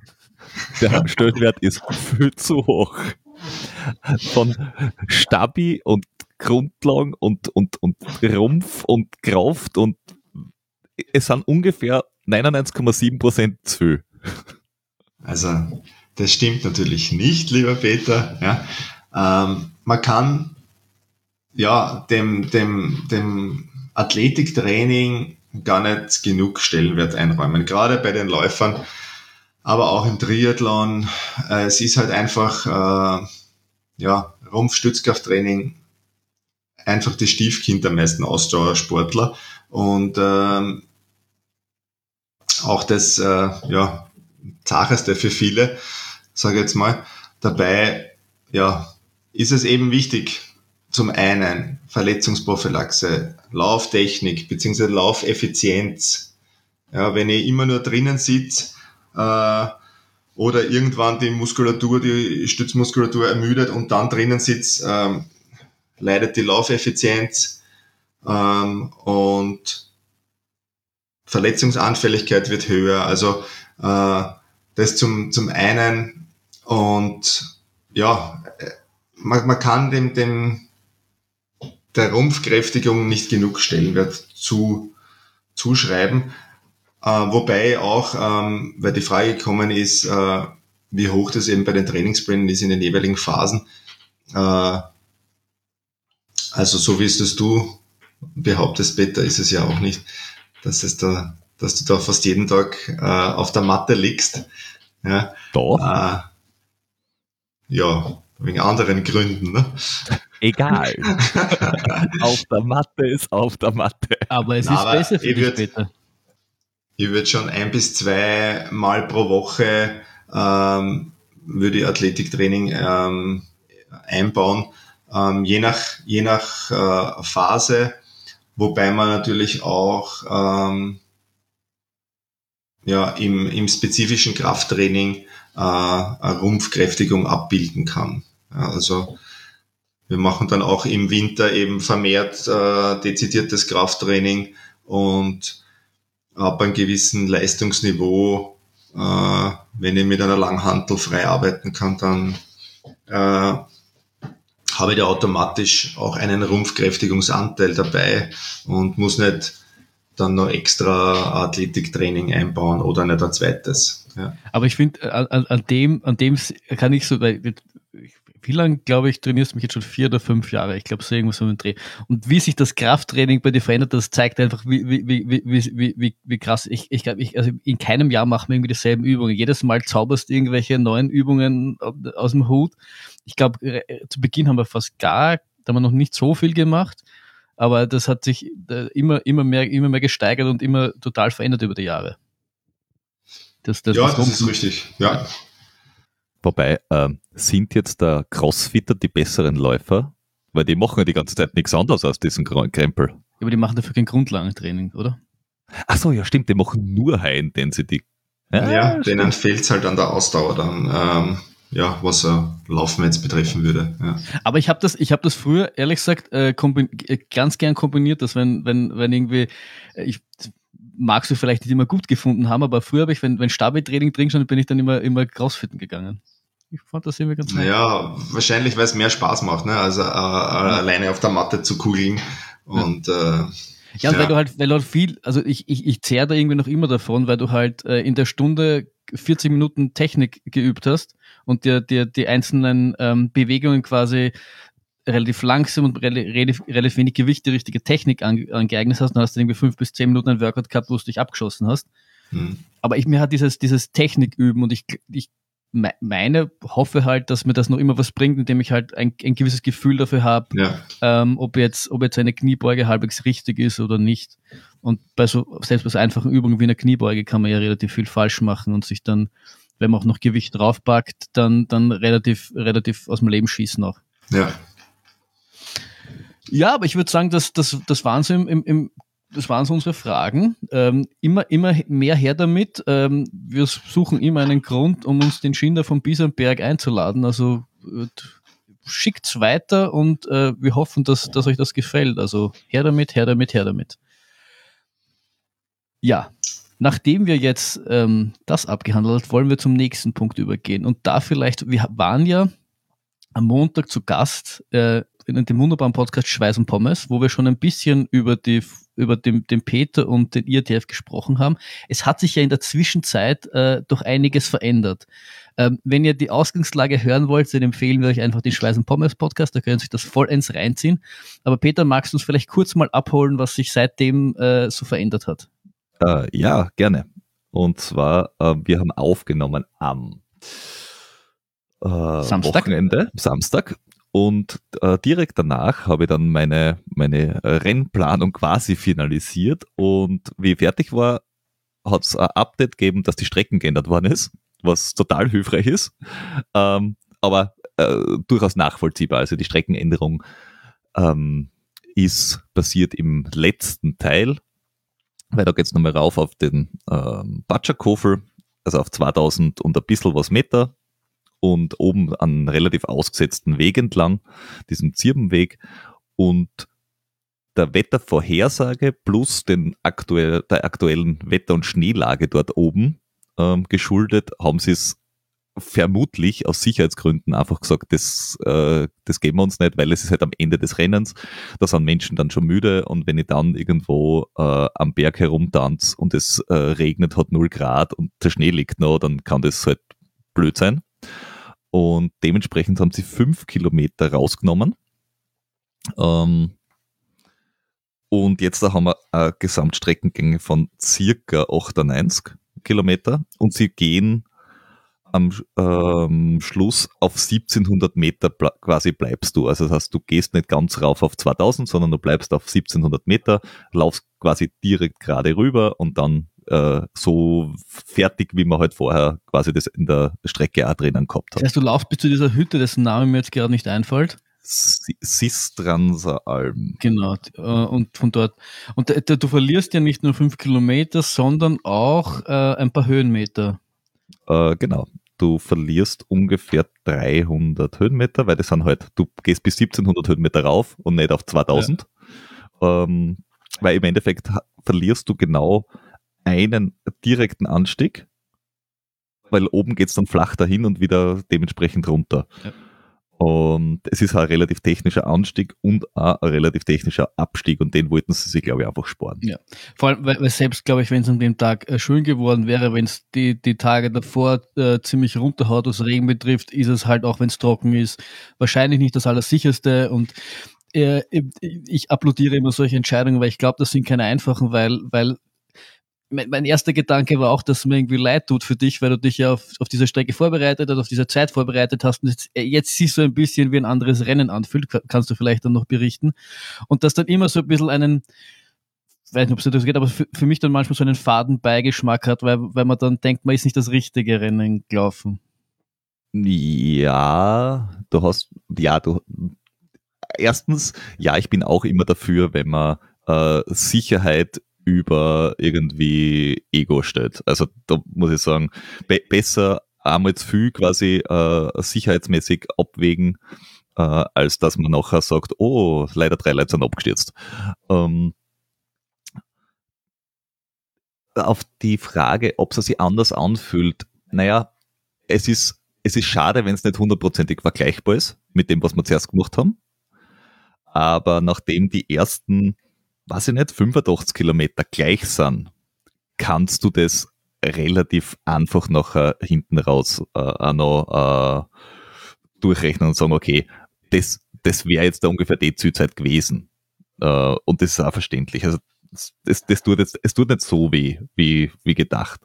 Der Stellenwert ist viel zu hoch. Von Stabi und Grundlagen und, und, und Rumpf und Kraft und es sind ungefähr 99,7 Prozent zu viel. Also, das stimmt natürlich nicht, lieber Peter. Ja. Ähm, man kann ja dem, dem, dem Athletiktraining gar nicht genug Stellenwert einräumen, gerade bei den Läufern, aber auch im Triathlon. Äh, es ist halt einfach äh, ja, Rumpf-Stützkrafttraining einfach das Stiefkind der meisten Ausdauersportler und ähm, auch das äh, ja, Zacheste für viele, sage ich jetzt mal. Dabei ja, ist es eben wichtig, zum einen Verletzungsprophylaxe, Lauftechnik bzw. Laufeffizienz. Ja, wenn ich immer nur drinnen sitze äh, oder irgendwann die Muskulatur, die Stützmuskulatur ermüdet und dann drinnen sitze, ähm, leidet die Laufeffizienz ähm, und Verletzungsanfälligkeit wird höher. Also äh, das zum, zum einen und ja, man, man kann dem, dem der Rumpfkräftigung nicht genug Stellenwert zu, zuschreiben. Äh, wobei auch, ähm, weil die Frage gekommen ist, äh, wie hoch das eben bei den Trainingsplänen ist in den jeweiligen Phasen. Äh, also so wie es das du behauptest, Peter, ist es ja auch nicht, dass es da, dass du da fast jeden Tag äh, auf der Matte liegst. Ja, Doch. Äh, ja, wegen anderen Gründen. Ne? Egal. auf der Matte ist auf der Matte. Aber es Na, ist besser für dich später. Ich würde schon ein bis zwei Mal pro Woche ähm, würde ich Athletiktraining ähm, einbauen, ähm, je nach, je nach äh, Phase, wobei man natürlich auch ähm, ja, im, im spezifischen Krafttraining äh, eine Rumpfkräftigung abbilden kann. Ja, also wir machen dann auch im Winter eben vermehrt äh, dezidiertes Krafttraining und ab einem gewissen Leistungsniveau, äh, wenn ich mit einer Langhantel frei arbeiten kann, dann äh, habe ich da automatisch auch einen Rumpfkräftigungsanteil dabei und muss nicht dann noch extra Athletiktraining einbauen oder nicht ein zweites. Ja. Aber ich finde, an, an, dem, an dem kann ich so, weil wie lange, glaube ich, trainierst du mich jetzt schon vier oder fünf Jahre? Ich glaube, so irgendwas so im Dreh. Und wie sich das Krafttraining bei dir verändert, das zeigt einfach, wie, wie, wie, wie, wie, wie, krass. Ich, ich glaube, ich, also in keinem Jahr machen wir irgendwie dieselben Übungen. Jedes Mal zauberst du irgendwelche neuen Übungen aus dem Hut. Ich glaube, zu Beginn haben wir fast gar, da haben wir noch nicht so viel gemacht. Aber das hat sich immer, immer mehr, immer mehr gesteigert und immer total verändert über die Jahre. Das, das, ja, das ist richtig. Ja. Wobei, äh, sind jetzt der Crossfitter die besseren Läufer? Weil die machen ja die ganze Zeit nichts anderes als diesen Krempel. Aber die machen dafür kein Grundlagentraining, oder? Ach so, ja, stimmt, die machen nur High Intensity. Ja, ja denen fehlt es halt an der Ausdauer dann. Ähm, ja, was äh, Laufen jetzt betreffen würde. Ja. Aber ich habe das, ich habe das früher ehrlich gesagt äh, äh, ganz gern kombiniert, dass wenn, wenn, wenn irgendwie, äh, ich magst du vielleicht nicht immer gut gefunden haben, aber früher habe ich, wenn, wenn Stabi-Training drin stand, bin ich dann immer, immer Crossfitten gegangen. Ich fand das irgendwie ganz Naja, wahrscheinlich, weil es mehr Spaß macht, ne? Also äh, ja. alleine auf der Matte zu kugeln und ja. äh, ja, und ja. weil du halt, weil du halt viel, also ich, ich, ich zehr da irgendwie noch immer davon, weil du halt äh, in der Stunde 40 Minuten Technik geübt hast und dir, dir die einzelnen ähm, Bewegungen quasi relativ langsam und relativ, relativ wenig Gewicht die richtige Technik angeeignet hast, dann hast du irgendwie fünf bis zehn Minuten ein Workout gehabt, wo du dich abgeschossen hast. Mhm. Aber ich, mir hat dieses, dieses Techniküben und ich, ich meine, hoffe halt, dass mir das noch immer was bringt, indem ich halt ein, ein gewisses Gefühl dafür habe, ja. ähm, ob jetzt, ob jetzt eine Kniebeuge halbwegs richtig ist oder nicht. Und bei so, selbst bei so einfachen Übungen wie einer Kniebeuge kann man ja relativ viel falsch machen und sich dann, wenn man auch noch Gewicht draufpackt, dann, dann relativ, relativ aus dem Leben schießen auch. Ja. Ja, aber ich würde sagen, dass das, das waren so im, im, im das waren so unsere Fragen. Ähm, immer, immer mehr her damit. Ähm, wir suchen immer einen Grund, um uns den Schinder vom Biesenberg einzuladen. Also äh, schickt's weiter und äh, wir hoffen, dass, dass euch das gefällt. Also her damit, her damit, her damit. Ja, nachdem wir jetzt ähm, das abgehandelt haben, wollen wir zum nächsten Punkt übergehen. Und da vielleicht, wir waren ja am Montag zu Gast äh, in dem wunderbaren Podcast Schweiß und Pommes, wo wir schon ein bisschen über die über den, den Peter und den IRTF gesprochen haben. Es hat sich ja in der Zwischenzeit äh, doch einiges verändert. Ähm, wenn ihr die Ausgangslage hören wollt, dann empfehlen wir euch einfach den Schweiß und Pommes Podcast, da können sich das vollends reinziehen. Aber Peter, magst du uns vielleicht kurz mal abholen, was sich seitdem äh, so verändert hat? Äh, ja, gerne. Und zwar, äh, wir haben aufgenommen am äh, Samstag. Wochenende, Samstag. Und äh, direkt danach habe ich dann meine, meine Rennplanung quasi finalisiert. Und wie fertig war, hat es ein Update gegeben, dass die Strecken geändert worden ist, was total hilfreich ist, ähm, aber äh, durchaus nachvollziehbar. Also die Streckenänderung ähm, ist passiert im letzten Teil, weil da geht es nochmal rauf auf den ähm, Batschakofel, also auf 2000 und ein bisschen was Meter und oben an relativ ausgesetzten Weg entlang, diesem Zirbenweg und der Wettervorhersage plus den aktuell, der aktuellen Wetter- und Schneelage dort oben ähm, geschuldet, haben sie es vermutlich aus Sicherheitsgründen einfach gesagt, das, äh, das geben wir uns nicht, weil es ist halt am Ende des Rennens. Da sind Menschen dann schon müde und wenn ich dann irgendwo äh, am Berg herumtanze und es äh, regnet, hat 0 Grad und der Schnee liegt noch, dann kann das halt blöd sein. Und dementsprechend haben sie fünf Kilometer rausgenommen. Ähm, und jetzt da haben wir eine Gesamtstreckengänge von circa 98 Kilometer und sie gehen am ähm, Schluss auf 1700 Meter quasi bleibst du. Also das heißt, du gehst nicht ganz rauf auf 2000, sondern du bleibst auf 1700 Meter, laufst quasi direkt gerade rüber und dann äh, so fertig, wie man halt vorher quasi das in der Strecke auch drinnen gehabt hat. Das heißt, du laufst bis zu dieser Hütte, dessen Name mir jetzt gerade nicht einfällt. Sistranser Alm. Genau, äh, und von dort. Und du verlierst ja nicht nur fünf Kilometer, sondern auch äh, ein paar Höhenmeter. Äh, genau. Du verlierst ungefähr 300 Höhenmeter, weil das sind halt, du gehst bis 1700 Höhenmeter rauf und nicht auf 2000. Ja. Ähm, weil im Endeffekt verlierst du genau einen direkten Anstieg, weil oben geht es dann flach dahin und wieder dementsprechend runter. Ja. Und es ist ein relativ technischer Anstieg und auch ein relativ technischer Abstieg und den wollten sie sich, glaube ich, einfach sparen. Ja, vor allem, weil, weil selbst, glaube ich, wenn es an dem Tag äh, schön geworden wäre, wenn es die, die Tage davor äh, ziemlich runterhaut, was Regen betrifft, ist es halt auch, wenn es trocken ist, wahrscheinlich nicht das Allersicherste und äh, ich applaudiere immer solche Entscheidungen, weil ich glaube, das sind keine einfachen, weil, weil mein, erster Gedanke war auch, dass es mir irgendwie leid tut für dich, weil du dich ja auf, auf dieser Strecke vorbereitet hast, auf dieser Zeit vorbereitet hast und jetzt, äh, jetzt siehst du ein bisschen, wie ein anderes Rennen anfühlt, kannst du vielleicht dann noch berichten. Und das dann immer so ein bisschen einen, weiß nicht, ob es das geht, aber für, für, mich dann manchmal so einen faden Beigeschmack hat, weil, weil man dann denkt, man ist nicht das richtige Rennen gelaufen. Ja, du hast, ja, du, erstens, ja, ich bin auch immer dafür, wenn man äh, Sicherheit über irgendwie Ego stellt. Also da muss ich sagen, be besser einmal zu viel quasi äh, sicherheitsmäßig abwägen, äh, als dass man nachher sagt, oh, leider drei Leute sind abgestürzt. Ähm, auf die Frage, ob es sich anders anfühlt, naja, es ist, es ist schade, wenn es nicht hundertprozentig vergleichbar ist mit dem, was wir zuerst gemacht haben. Aber nachdem die ersten, weiß ich nicht, 85 Kilometer gleich sind, kannst du das relativ einfach nachher hinten raus äh, auch noch äh, durchrechnen und sagen, okay, das, das wäre jetzt da ungefähr die Zielzeit gewesen. Äh, und das ist auch verständlich. Also das, das tut jetzt, es tut nicht so weh, wie, wie gedacht.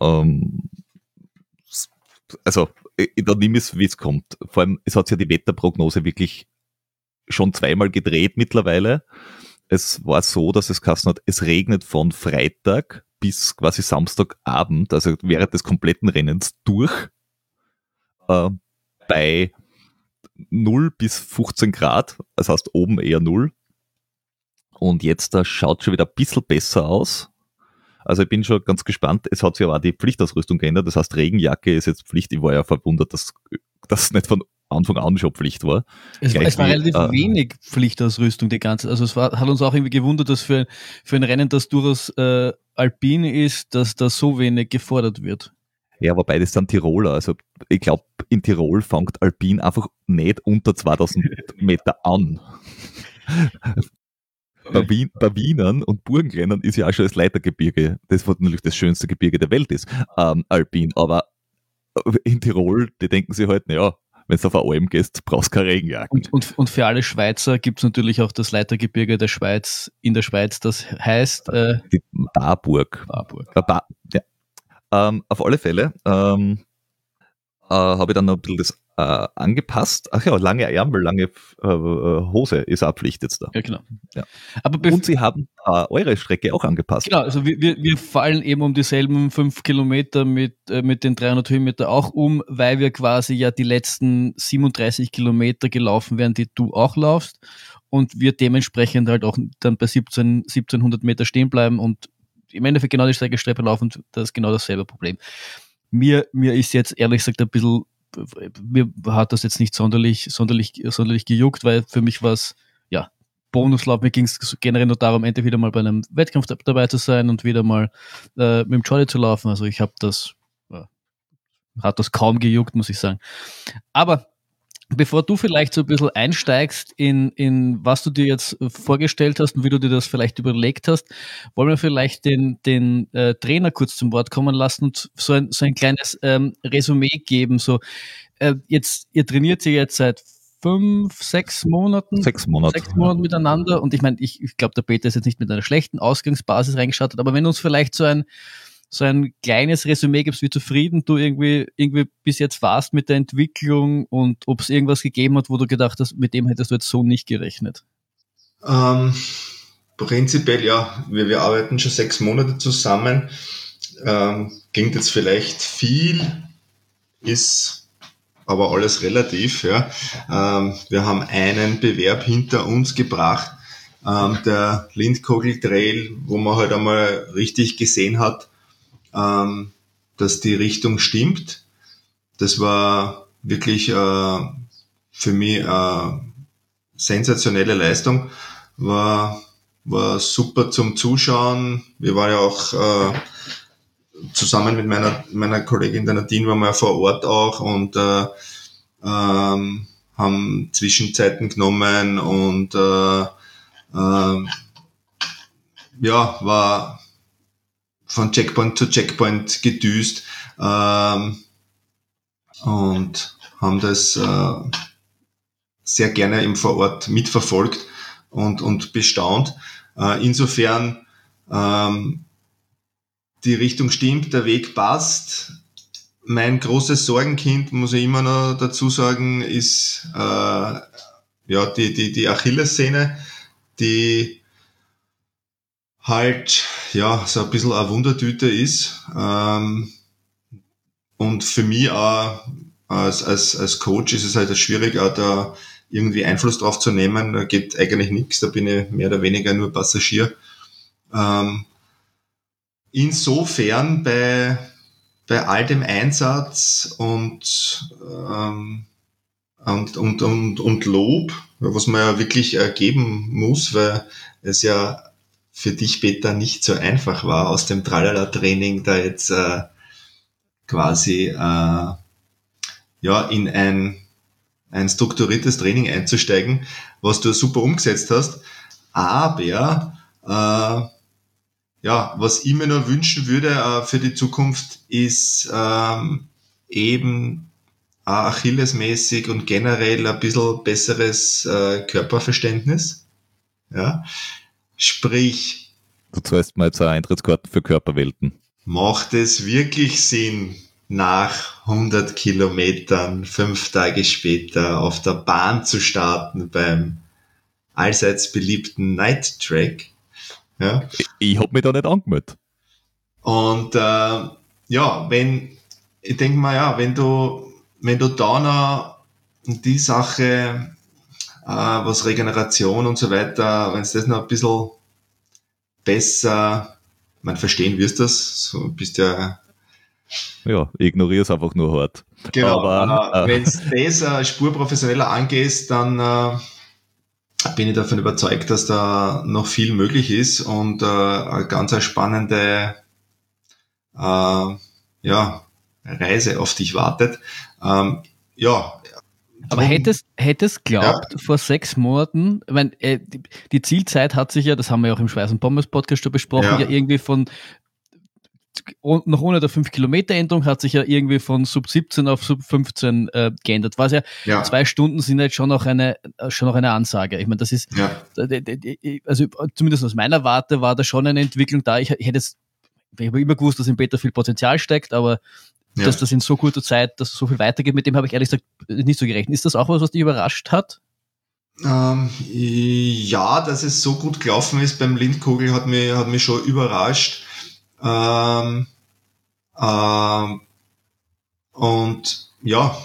Ähm, also, da nimm es, wie es kommt. Vor allem, es hat ja die Wetterprognose wirklich schon zweimal gedreht mittlerweile. Es war so, dass es kassen hat, es regnet von Freitag bis quasi Samstagabend, also während des kompletten Rennens durch, äh, bei 0 bis 15 Grad, das heißt oben eher 0. Und jetzt da schaut schon wieder ein bisschen besser aus. Also ich bin schon ganz gespannt. Es hat sich aber auch die Pflichtausrüstung geändert. Das heißt, Regenjacke ist jetzt Pflicht. Ich war ja verwundert, dass das nicht von Anfang an schon Pflicht war. Es, war, es war relativ äh, wenig Pflichtausrüstung, die ganze. Also es war, hat uns auch irgendwie gewundert, dass für, für ein Rennen, das durchaus äh, alpin ist, dass da so wenig gefordert wird. Ja, wobei das sind Tiroler. Also ich glaube, in Tirol fängt Alpin einfach nicht unter 2000 Meter an. bei, Wien, bei Wienern und Burgenrennern ist ja auch schon das Leitergebirge, das was natürlich das schönste Gebirge der Welt ist, ähm, Alpin. Aber in Tirol, die denken sich halt, naja, wenn du auf Alm gehst, brauchst du keine Regenjacke. Und, und, und, für alle Schweizer gibt es natürlich auch das Leitergebirge der Schweiz in der Schweiz, das heißt äh, die Barburg. Barburg. Äh, Bar, ja. ähm, auf alle Fälle ähm, äh, habe ich dann noch ein bisschen das äh, angepasst. Ach ja, lange Ärmel, lange äh, Hose ist auch Pflicht jetzt da. Ja, genau. Ja. Aber Und Sie haben äh, eure Strecke auch angepasst. Genau, also wir, wir, wir fallen eben um dieselben fünf Kilometer mit, äh, mit den 300 Höhenmeter auch um, weil wir quasi ja die letzten 37 Kilometer gelaufen werden, die du auch laufst. Und wir dementsprechend halt auch dann bei 17, 1700 Meter stehen bleiben und im Endeffekt genau die Strecke Streppe laufen. Das ist genau dasselbe Problem. Mir, mir ist jetzt ehrlich gesagt ein bisschen mir hat das jetzt nicht sonderlich, sonderlich, sonderlich gejuckt, weil für mich war es, ja, Bonuslauf, mir ging es generell nur darum, endlich wieder mal bei einem Wettkampf dabei zu sein und wieder mal äh, mit dem Jolly zu laufen. Also ich habe das, äh, hat das kaum gejuckt, muss ich sagen. Aber Bevor du vielleicht so ein bisschen einsteigst in, in was du dir jetzt vorgestellt hast und wie du dir das vielleicht überlegt hast, wollen wir vielleicht den, den äh, Trainer kurz zum Wort kommen lassen und so ein, so ein kleines ähm, Resümee geben. So, äh, jetzt, ihr trainiert sie jetzt seit fünf, sechs Monaten. Sechs Monate. Sechs Monate miteinander. Und ich meine, ich, ich glaube, der Peter ist jetzt nicht mit einer schlechten Ausgangsbasis reingestartet, aber wenn uns vielleicht so ein, so ein kleines Resümee gibst, wie zufrieden du irgendwie, irgendwie bis jetzt warst mit der Entwicklung und ob es irgendwas gegeben hat, wo du gedacht hast, mit dem hättest du jetzt so nicht gerechnet? Ähm, prinzipiell ja, wir, wir arbeiten schon sechs Monate zusammen. Ähm, klingt jetzt vielleicht viel, ist aber alles relativ. Ja. Ähm, wir haben einen Bewerb hinter uns gebracht, ähm, der Lindkogel Trail, wo man halt einmal richtig gesehen hat, ähm, dass die Richtung stimmt. Das war wirklich äh, für mich äh, sensationelle Leistung. War, war super zum Zuschauen. Wir waren ja auch äh, zusammen mit meiner, meiner Kollegin der Nadine waren wir vor Ort auch und äh, ähm, haben Zwischenzeiten genommen und äh, äh, ja, war, von Checkpoint zu Checkpoint gedüst ähm, und haben das äh, sehr gerne im Vorort mitverfolgt und, und bestaunt. Äh, insofern ähm, die Richtung stimmt, der Weg passt. Mein großes Sorgenkind, muss ich immer noch dazu sagen, ist äh, ja die, die, die Achillessehne, die halt ja so ein bisschen eine Wundertüte ist. Ähm, und für mich auch als, als, als Coach ist es halt schwierig, auch da irgendwie Einfluss drauf zu nehmen. Da geht eigentlich nichts, da bin ich mehr oder weniger nur Passagier. Ähm, insofern bei, bei all dem Einsatz und, ähm, und, und, und, und Lob, was man ja wirklich äh, geben muss, weil es ja für dich, Peter, nicht so einfach war, aus dem Tralala-Training da jetzt äh, quasi äh, ja, in ein, ein strukturiertes Training einzusteigen, was du super umgesetzt hast. Aber äh, ja, was ich mir nur wünschen würde äh, für die Zukunft ist ähm, eben äh, Achillesmäßig und generell ein bisschen besseres äh, Körperverständnis. Ja, sprich. Du zahlst mal zur Eintrittskarten für Körperwelten. Macht es wirklich Sinn, nach 100 Kilometern, fünf Tage später, auf der Bahn zu starten beim allseits beliebten Night Track? Ja. Ich, ich habe mich da nicht angemeldet. Und äh, ja, wenn, ich denke mal, ja, wenn du, wenn du da noch die Sache, äh, was Regeneration und so weiter, wenn es das noch ein bisschen besser, man verstehen wirst das, so bist ja ja, ignoriere es einfach nur hart. Genau, Aber, äh, wenn du das äh, spurprofessioneller angehst, dann äh, bin ich davon überzeugt, dass da noch viel möglich ist und äh, eine ganz spannende äh, ja, Reise auf dich wartet. Ähm, ja. Aber hättest, hättest glaubt, ja. vor sechs Monaten, ich meine, äh, die, die, Zielzeit hat sich ja, das haben wir ja auch im Schweiß und Pommes Podcast schon besprochen, ja. ja irgendwie von noch ohne der 5-Kilometer-Änderung hat sich ja irgendwie von Sub 17 auf Sub 15 äh, geändert. Was ja, ja, zwei Stunden sind jetzt schon noch eine, schon noch eine Ansage. Ich meine, das ist, ja. also zumindest aus meiner Warte war da schon eine Entwicklung da. Ich, ich hätte es, ich habe immer gewusst, dass in Peter viel Potenzial steckt, aber ja. dass das in so kurzer Zeit, dass so viel weitergeht, mit dem habe ich ehrlich gesagt nicht so gerechnet. Ist das auch was, was dich überrascht hat? Ähm, ja, dass es so gut gelaufen ist beim Lindkogel hat mich, hat mich schon überrascht. Ähm, ähm, und ja,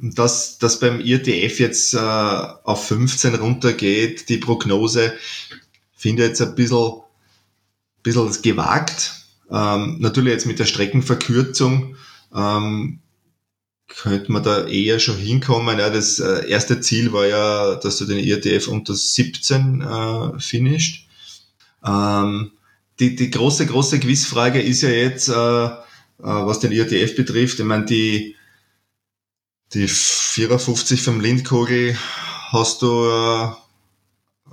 dass das beim IRTF jetzt äh, auf 15 runtergeht, die Prognose, finde ich jetzt ein bisschen, bisschen gewagt. Ähm, natürlich jetzt mit der Streckenverkürzung ähm, könnte man da eher schon hinkommen. Ja, das äh, erste Ziel war ja, dass du den IRTF unter 17 äh, finisht. Ähm, die, die große, große Quizfrage ist ja jetzt, äh, äh, was den IATF betrifft. Ich meine, die, die 54 vom Lindkogel hast du äh,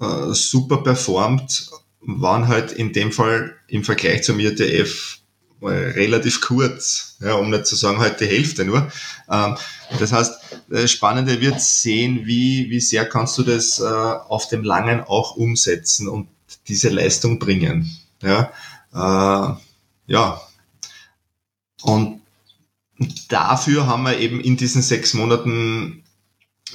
äh, super performt, waren halt in dem Fall im Vergleich zum IATF äh, relativ kurz, ja, um nicht zu sagen halt die Hälfte nur. Ähm, das heißt, das Spannende wird sehen, wie, wie sehr kannst du das äh, auf dem Langen auch umsetzen und diese Leistung bringen. Ja, äh, ja. Und dafür haben wir eben in diesen sechs Monaten,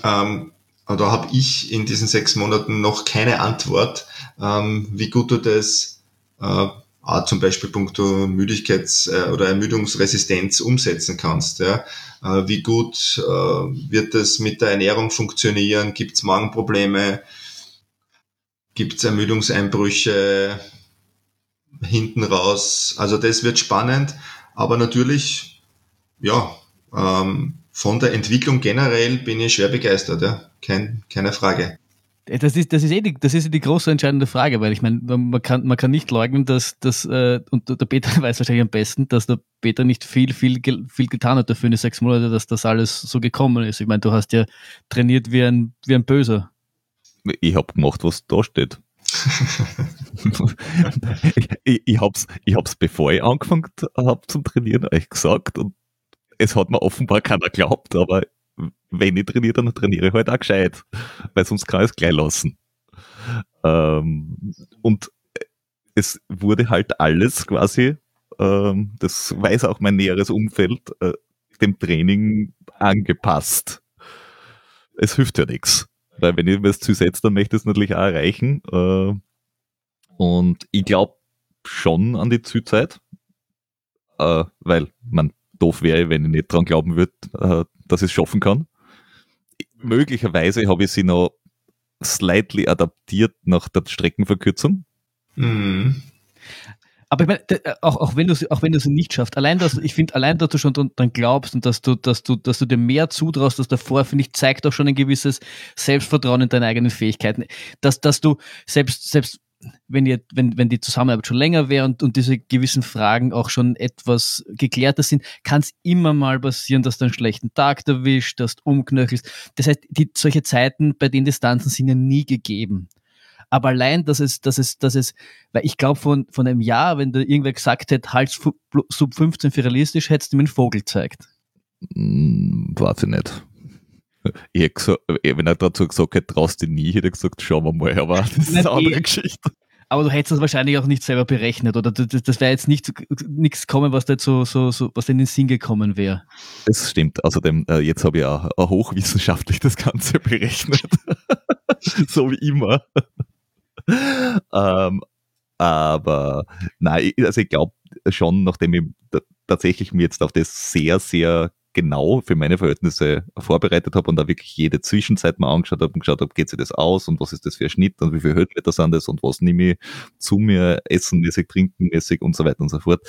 ähm, oder habe ich in diesen sechs Monaten noch keine Antwort, ähm, wie gut du das äh, zum Beispiel punkto Müdigkeits- äh, oder Ermüdungsresistenz umsetzen kannst. Ja? Äh, wie gut äh, wird das mit der Ernährung funktionieren? Gibt es Magenprobleme? Gibt es Ermüdungseinbrüche? hinten raus. Also das wird spannend, aber natürlich, ja, ähm, von der Entwicklung generell bin ich schwer begeistert, ja. Kein, keine Frage. Das ist, das ist eh die, das ist die große entscheidende Frage, weil ich meine, man kann, man kann nicht leugnen, dass, dass äh, und der Peter weiß wahrscheinlich am besten, dass der Peter nicht viel, viel, viel getan hat dafür in den sechs Monate, dass das alles so gekommen ist. Ich meine, du hast ja trainiert wie ein, wie ein Böser. Ich habe gemacht, was da steht. ich, ich hab's, ich hab's bevor ich angefangen habe zum Trainieren euch gesagt und es hat mir offenbar keiner geglaubt, aber wenn ich trainiere, dann trainiere ich halt auch gescheit, weil sonst kann ich es gleich lassen. Ähm, und es wurde halt alles quasi, ähm, das weiß auch mein näheres Umfeld, äh, dem Training angepasst. Es hilft ja nichts. Weil wenn ich mir das dann möchte ich es natürlich auch erreichen. Äh, und ich glaube, schon an die Zielzeit, äh, weil man doof wäre, wenn ich nicht dran glauben würde, äh, dass ich es schaffen kann. Möglicherweise habe ich sie noch slightly adaptiert nach der Streckenverkürzung. Mhm. Aber ich meine, auch, auch wenn du auch wenn du sie nicht schaffst, allein dass ich finde, allein dass du schon dann glaubst und dass du, dass du, dass du dir mehr zutraust als davor, finde ich, zeigt auch schon ein gewisses Selbstvertrauen in deine eigenen Fähigkeiten. Dass, dass du selbst, selbst wenn, ihr, wenn, wenn die Zusammenarbeit schon länger wäre und, und diese gewissen Fragen auch schon etwas geklärter sind, kann es immer mal passieren, dass du einen schlechten Tag erwischt, dass du umknöchelst. Das heißt, die, solche Zeiten bei den Distanzen sind ja nie gegeben. Aber allein, dass es, dass es, dass es, weil ich glaube, von, von einem Jahr, wenn da irgendwer gesagt hätte, halt sub 15 für realistisch, hättest du mir einen Vogel gezeigt. Hm, weiß ich. Ich gesagt, wenn er dazu gesagt hätte, traust du nie, hätte er gesagt, schauen wir mal, aber das ist eine andere Geschichte. Aber du hättest das wahrscheinlich auch nicht selber berechnet, oder das, das wäre jetzt nicht nichts kommen, was da jetzt so, so, so, was in den Sinn gekommen wäre. Das stimmt. Außerdem, äh, jetzt habe ich auch hochwissenschaftlich das Ganze berechnet. so wie immer ähm, aber nein, also ich glaube schon, nachdem ich tatsächlich mir jetzt auf das sehr, sehr genau für meine Verhältnisse vorbereitet habe und da wirklich jede Zwischenzeit mal angeschaut habe und geschaut habe, geht sich das aus und was ist das für ein Schnitt und wie viele Höhenmeter sind das und was nehme ich zu mir essenmäßig, trinkenmäßig und so weiter und so fort.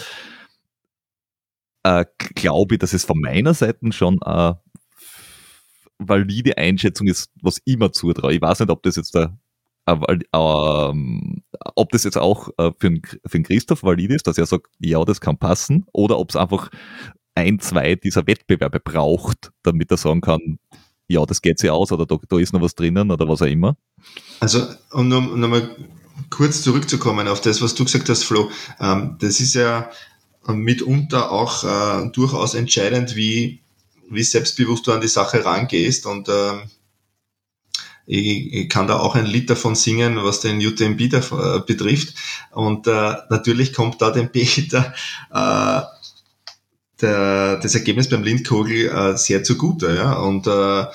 Äh, glaube ich, dass es von meiner Seite schon eine valide Einschätzung ist, was immer zutraue. Ich weiß nicht, ob das jetzt der aber, ähm, ob das jetzt auch äh, für den Christoph valid ist, dass er sagt, ja, das kann passen, oder ob es einfach ein, zwei dieser Wettbewerbe braucht, damit er sagen kann, ja, das geht sich aus oder da, da ist noch was drinnen oder was auch immer. Also, um nochmal noch kurz zurückzukommen auf das, was du gesagt hast, Flo, ähm, das ist ja mitunter auch äh, durchaus entscheidend, wie, wie selbstbewusst du an die Sache rangehst und ähm, ich, ich kann da auch ein Lied davon singen, was den UTMB da, äh, betrifft. Und äh, natürlich kommt da dem Peter äh, der, das Ergebnis beim Lindkogel äh, sehr zugute. Ja? Und äh,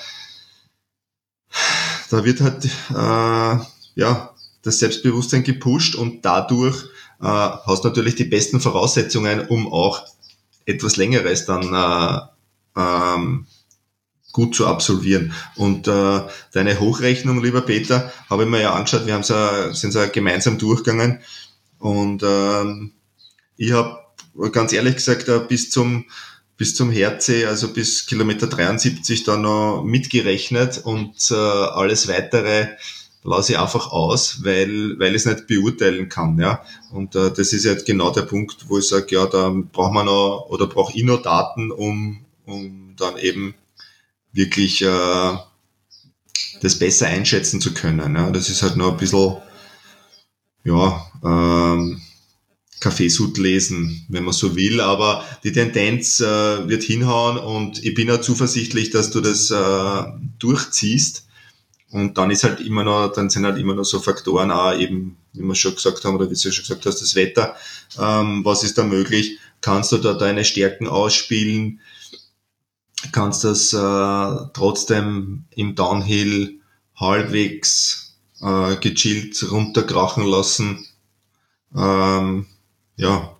da wird halt äh, ja, das Selbstbewusstsein gepusht und dadurch äh, hast natürlich die besten Voraussetzungen, um auch etwas Längeres dann äh, ähm, gut zu absolvieren. Und äh, deine Hochrechnung, lieber Peter, habe ich mir ja angeschaut, wir haben ja, sind ja gemeinsam durchgegangen. Und ähm, ich habe ganz ehrlich gesagt äh, bis zum bis zum Herze, also bis Kilometer 73 da noch mitgerechnet und äh, alles weitere lasse ich einfach aus, weil, weil ich es nicht beurteilen kann. Ja? Und äh, das ist jetzt genau der Punkt, wo ich sage, ja, da braucht man noch oder brauche ich noch Daten, um, um dann eben wirklich äh, das besser einschätzen zu können. Ja. Das ist halt nur ein bisschen, ja, ähm, Kaffeesud lesen, wenn man so will, aber die Tendenz äh, wird hinhauen und ich bin auch zuversichtlich, dass du das äh, durchziehst. Und dann ist halt immer noch, dann sind halt immer noch so Faktoren auch eben, wie wir schon gesagt haben, oder wie du schon gesagt hast, das Wetter. Ähm, was ist da möglich? Kannst du da deine Stärken ausspielen? kannst das äh, trotzdem im Downhill halbwegs äh, gechillt runterkrachen lassen. Ähm, ja.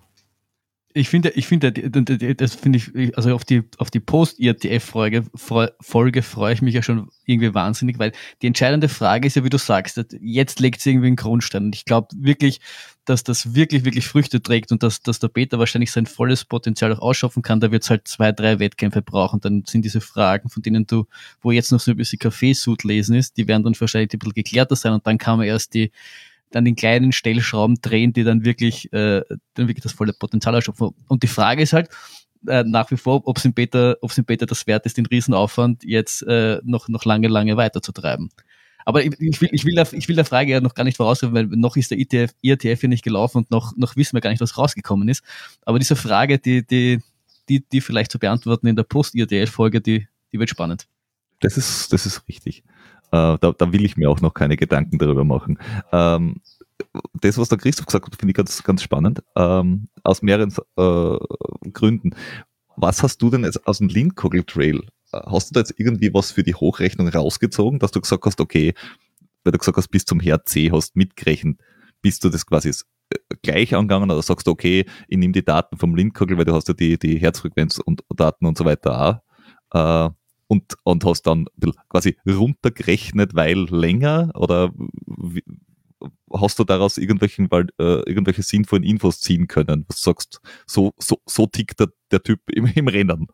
Ich finde, ich finde, das finde ich, also auf die, auf die Post-IRTF-Folge Folge freue ich mich ja schon irgendwie wahnsinnig, weil die entscheidende Frage ist ja, wie du sagst, jetzt legt sie irgendwie einen Grundstein. Und ich glaube wirklich, dass das wirklich, wirklich Früchte trägt und dass, dass der Peter wahrscheinlich sein volles Potenzial auch ausschaffen kann, da wird es halt zwei, drei Wettkämpfe brauchen. Dann sind diese Fragen, von denen du, wo jetzt noch so ein bisschen Kaffeesud lesen ist, die werden dann wahrscheinlich ein bisschen geklärter sein und dann kann man erst die, dann den kleinen Stellschrauben drehen, die dann wirklich, äh, dann wirklich das volle Potenzial ausschöpfen. Und die Frage ist halt, äh, nach wie vor, ob es im Beta, ob es im Beta das wert ist, den Riesenaufwand jetzt äh, noch, noch lange, lange weiterzutreiben. Aber ich, ich, will, ich, will der, ich will der Frage ja noch gar nicht vorausgreifen, weil noch ist der ITF, IRTF ja nicht gelaufen und noch, noch wissen wir gar nicht, was rausgekommen ist. Aber diese Frage, die, die, die, die vielleicht zu beantworten in der Post-IRTF-Folge, die, die wird spannend. Das ist, das ist richtig. Äh, da, da will ich mir auch noch keine Gedanken darüber machen. Ähm, das, was der Christoph gesagt hat, finde ich ganz, ganz spannend. Ähm, aus mehreren äh, Gründen. Was hast du denn jetzt aus dem Lindkogel Trail hast du da jetzt irgendwie was für die Hochrechnung rausgezogen, dass du gesagt hast, okay, weil du gesagt hast, bis zum Herd C hast mitgerechnet, bist du das quasi äh, gleich angegangen oder sagst du, okay, ich nehme die Daten vom Lindkogel, weil du hast ja die, die Herzfrequenz und Daten und so weiter auch, äh, und, und hast dann quasi runtergerechnet, weil länger oder hast du daraus irgendwelchen, weil, äh, irgendwelche sinnvollen Infos ziehen können? Was sagst so, so, so tickt der, der Typ im, im Rennen?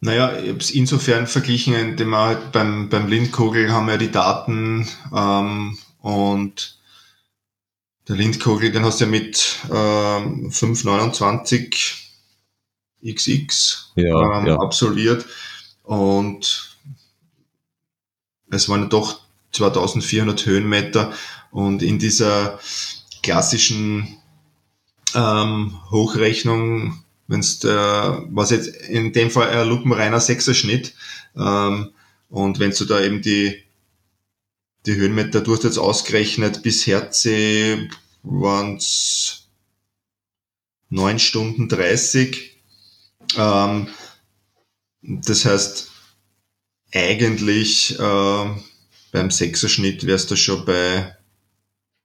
Naja, ich habe es insofern verglichen, indem wir halt beim, beim Lindkogel haben wir die Daten ähm, und der Lindkogel, den hast du ja mit ähm, 529 XX ja, ähm, ja. absolviert und es waren doch 2400 Höhenmeter und in dieser klassischen ähm, Hochrechnung wenn's der, was jetzt in dem Fall ein lupenreiner Sechserschnitt, ähm, und wenn du da eben die, die Höhenmeter, du hast jetzt ausgerechnet, bis Herze waren es 9 Stunden 30. Ähm, das heißt, eigentlich äh, beim Sechserschnitt wärst du schon bei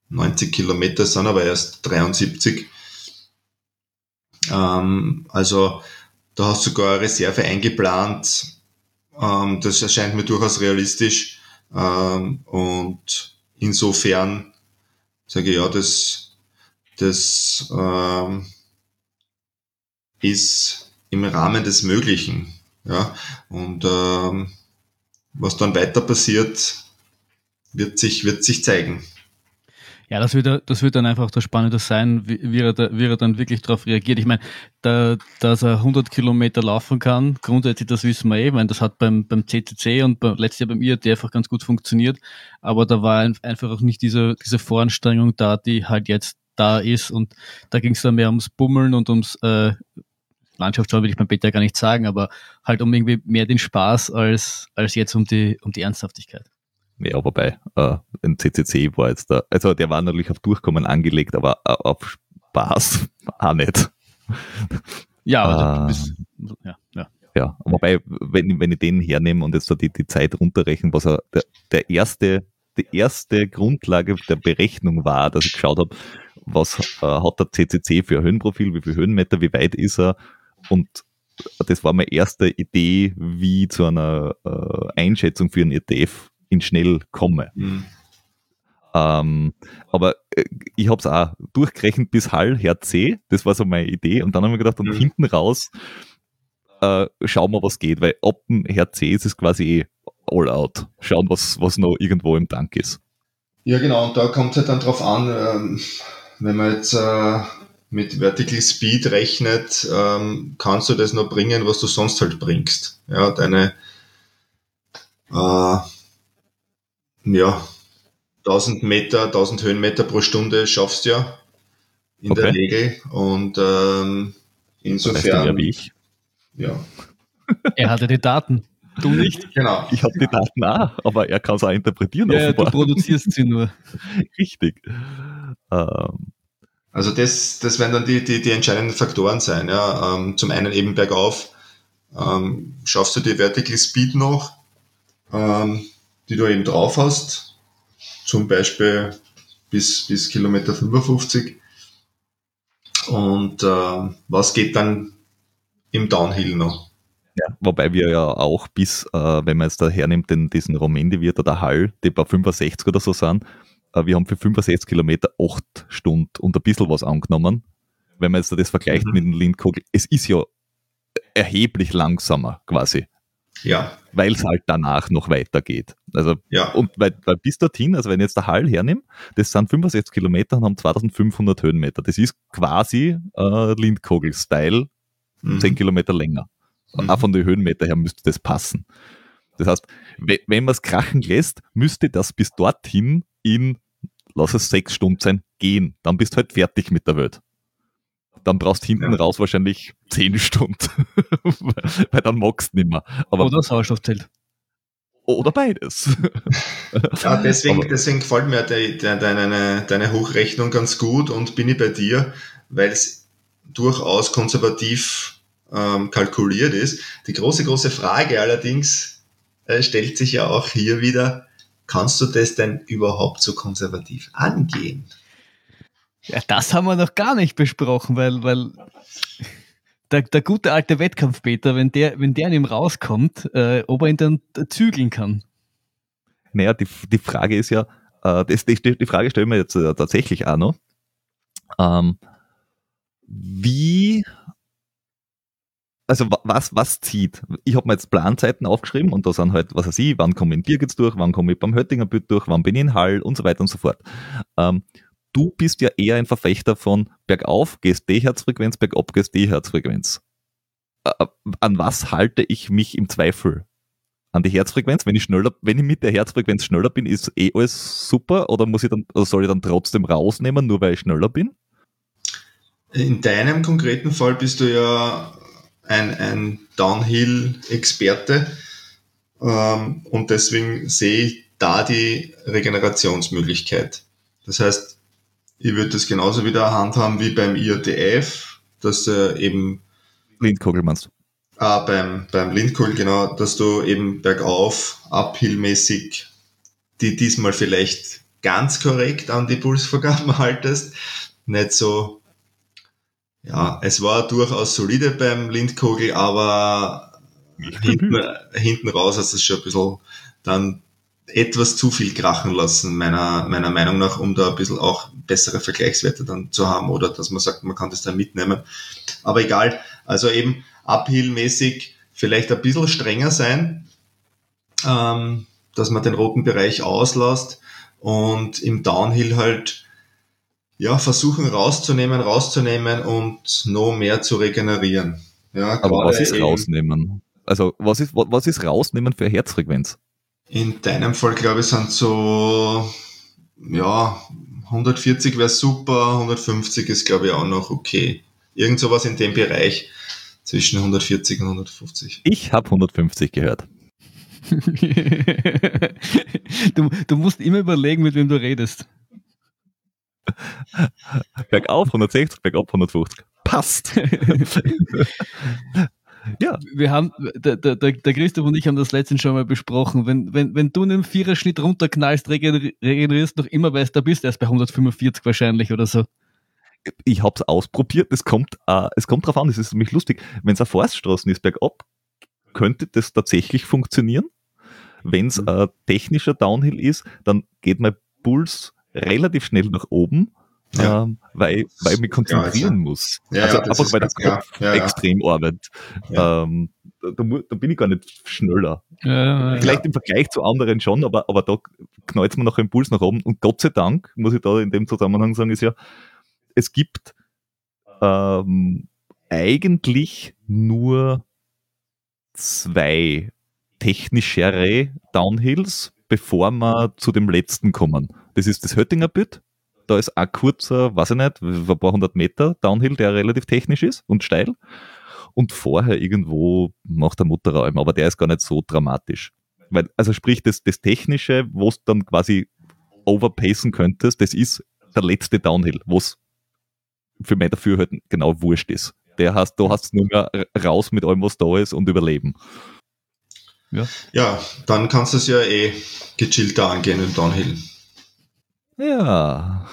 90 Kilometer, sind aber erst 73. Ähm, also da hast du sogar eine Reserve eingeplant. Ähm, das erscheint mir durchaus realistisch. Ähm, und insofern sage ich ja, das, das ähm, ist im Rahmen des Möglichen. Ja? Und ähm, was dann weiter passiert, wird sich, wird sich zeigen. Ja, das wird, das wird dann einfach das Spannende sein, wie, wie, er, da, wie er dann wirklich darauf reagiert. Ich meine, da, dass er 100 Kilometer laufen kann, grundsätzlich, das wissen wir eh. Ich das hat beim, beim CCC und beim, letztes Jahr beim IAT einfach ganz gut funktioniert. Aber da war einfach auch nicht diese, diese Voranstrengung da, die halt jetzt da ist. Und da ging es dann mehr ums Bummeln und ums äh, Landschaftsschauen, will ich beim Peter gar nicht sagen, aber halt um irgendwie mehr den Spaß als, als jetzt um die, um die Ernsthaftigkeit. Ja, wobei, äh, ein CCC war jetzt da, also der war natürlich auf Durchkommen angelegt, aber äh, auf Spaß auch nicht. Ja, aber äh, bist, ja, ja. Ja, wobei, wenn, wenn ich den hernehme und jetzt so die, die Zeit runterrechne, was er, der, der erste, die erste Grundlage der Berechnung war, dass ich geschaut habe, was äh, hat der CCC für ein Höhenprofil, wie viel Höhenmeter, wie weit ist er und das war meine erste Idee, wie zu einer äh, Einschätzung für einen ETF in schnell komme. Mhm. Ähm, aber äh, ich habe es auch durchgerechnet bis Hall, Herz C, das war so meine Idee. Und dann haben wir gedacht, und mhm. hinten raus äh, schauen wir, was geht, weil ab dem Herz C ist es quasi eh all out. Schauen, was, was noch irgendwo im Tank ist. Ja, genau, und da kommt es halt dann drauf an, ähm, wenn man jetzt äh, mit Vertical Speed rechnet, ähm, kannst du das noch bringen, was du sonst halt bringst. Ja, deine äh, ja, 1000 Meter, 1000 Höhenmeter pro Stunde schaffst du ja in okay. der Regel. Und ähm, insofern. Ja, wie ich. Ja. Er hatte die Daten. Du nicht? Genau. Ich habe die Daten auch, aber er kann es auch interpretieren. Ja, offenbar. du produzierst sie nur. Richtig. Ähm. Also das, das werden dann die, die, die entscheidenden Faktoren sein. Ja. Ähm, zum einen eben bergauf. Ähm, schaffst du die Vertical Speed noch? Ähm, die du eben drauf hast, zum Beispiel bis, bis Kilometer 55. Und äh, was geht dann im Downhill noch? Ja, wobei wir ja auch bis, äh, wenn man jetzt da hernimmt, den, diesen Romendi-Wirt oder Hall, die bei 65 oder so sind, wir haben für 65 Kilometer 8 Stunden und ein bisschen was angenommen. Wenn man jetzt das vergleicht mhm. mit dem Lindkogel, es ist ja erheblich langsamer quasi. Ja. Weil es halt danach noch weitergeht. Also, ja. und weil, weil bis dorthin, also wenn ich jetzt der Hall hernehme, das sind 65 Kilometer und haben 2500 Höhenmeter. Das ist quasi äh, Lindkogel-Style, mhm. 10 Kilometer länger. Mhm. Auch von den Höhenmeter her müsste das passen. Das heißt, wenn man es krachen lässt, müsste das bis dorthin in, lass es sechs Stunden sein, gehen. Dann bist du halt fertig mit der Welt dann brauchst du hinten ja. raus wahrscheinlich zehn Stunden, weil dann magst du nicht mehr. Aber Oder Sauerstoffzelt. Oder beides. ja, deswegen, deswegen gefällt mir de, de, deine, deine Hochrechnung ganz gut und bin ich bei dir, weil es durchaus konservativ ähm, kalkuliert ist. Die große, große Frage allerdings äh, stellt sich ja auch hier wieder, kannst du das denn überhaupt so konservativ angehen? Ja, das haben wir noch gar nicht besprochen, weil, weil der, der gute alte Wettkampfbeter, wenn der, wenn der an ihm rauskommt, äh, ob er ihn dann zügeln kann. Naja, die, die Frage ist ja, äh, das, die, die Frage stellen wir jetzt äh, tatsächlich auch noch. Ähm, wie, also was, was zieht? Ich habe mir jetzt Planzeiten aufgeschrieben und da sind halt, was weiß ich, wann komme ich in Birgits durch, wann komme ich beim Höttinger Büt durch, wann bin ich in Hall und so weiter und so fort. Ähm, du bist ja eher ein Verfechter von bergauf gehst D-Herzfrequenz, bergab gehst D-Herzfrequenz. Äh, an was halte ich mich im Zweifel? An die Herzfrequenz? Wenn ich schneller, wenn ich mit der Herzfrequenz schneller bin, ist eh alles super oder muss ich dann, oder soll ich dann trotzdem rausnehmen, nur weil ich schneller bin? In deinem konkreten Fall bist du ja ein, ein Downhill-Experte ähm, und deswegen sehe ich da die Regenerationsmöglichkeit. Das heißt, ich würde das genauso wieder handhaben wie beim IATF, dass äh, eben Lindkogel meinst du? Ah, beim, beim Lindkogel, genau, dass du eben bergauf, uphillmäßig die diesmal vielleicht ganz korrekt an die Pulsvergaben haltest. Nicht so, ja, es war durchaus solide beim Lindkogel, aber hinten, hinten raus hast du es schon ein bisschen dann etwas zu viel krachen lassen, meiner, meiner Meinung nach, um da ein bisschen auch bessere Vergleichswerte dann zu haben oder dass man sagt, man kann das dann mitnehmen. Aber egal, also eben uphill-mäßig vielleicht ein bisschen strenger sein, ähm, dass man den roten Bereich auslässt und im Downhill halt ja, versuchen rauszunehmen, rauszunehmen und noch mehr zu regenerieren. Ja, Aber was ist rausnehmen? Also was ist, was ist rausnehmen für Herzfrequenz? In deinem Fall, glaube ich, sind so, ja, 140 wäre super, 150 ist, glaube ich, auch noch okay. Irgend sowas in dem Bereich zwischen 140 und 150. Ich habe 150 gehört. du, du musst immer überlegen, mit wem du redest. Bergauf 160, bergab 150. Passt. Ja. Wir haben, der, der, der Christoph und ich haben das letztens schon mal besprochen. Wenn, wenn, wenn du einen Viererschnitt runterknallst, regenerierst noch immer, weil da bist, erst bei 145 wahrscheinlich oder so. Ich habe es ausprobiert, es kommt, äh, es kommt drauf an, es ist nämlich lustig. Wenn es eine Forststraße ist bergab, könnte das tatsächlich funktionieren. Wenn es mhm. ein technischer Downhill ist, dann geht mein Puls relativ schnell nach oben ja. ähm, weil, weil ich mich konzentrieren ja, muss. Ja, also einfach weil der Kopf extrem arbeitet. Ähm, da, da, bin ich gar nicht schneller. Vielleicht im Vergleich zu anderen schon, aber, aber da knallt man noch einen Puls nach oben. Und Gott sei Dank, muss ich da in dem Zusammenhang sagen, ist ja, es gibt ähm, eigentlich nur zwei technischere Downhills, bevor wir zu dem letzten kommen. Das ist das Höttinger Bit da ist ein kurzer, weiß ich nicht, ein paar hundert Meter Downhill, der relativ technisch ist und steil. Und vorher irgendwo macht der Mutterraum, aber der ist gar nicht so dramatisch. Weil, also sprich, das, das Technische, wo es dann quasi overpacen könntest, das ist der letzte Downhill, wo es für mein Dafürhalten genau wurscht ist. Der hast, du hast nur mehr raus mit allem, was da ist und überleben. Ja, ja dann kannst du es ja eh gechillter angehen im Downhill. Ja.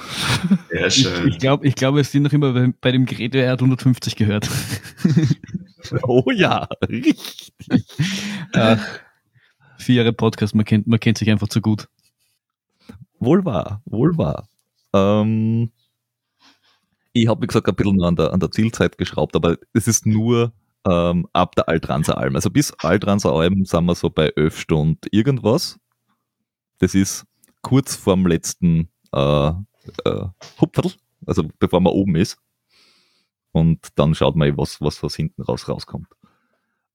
Sehr schön. Ich, ich glaube, ich glaub, wir sind noch immer bei, bei dem Gerät, der hat 150 gehört. oh ja, richtig. Ach, vier Jahre Podcast, man kennt, man kennt sich einfach zu gut. Wohl wahr, wohl wahr. Ähm, ich habe, wie gesagt, ein bisschen an der, an der Zielzeit geschraubt, aber es ist nur ähm, ab der Altranser Alm. Also bis Altranser Alm sind wir so bei 11 Stunden irgendwas. Das ist kurz vorm letzten äh, äh, Hupferl, also bevor man oben ist. Und dann schaut man, was, was, was hinten raus rauskommt.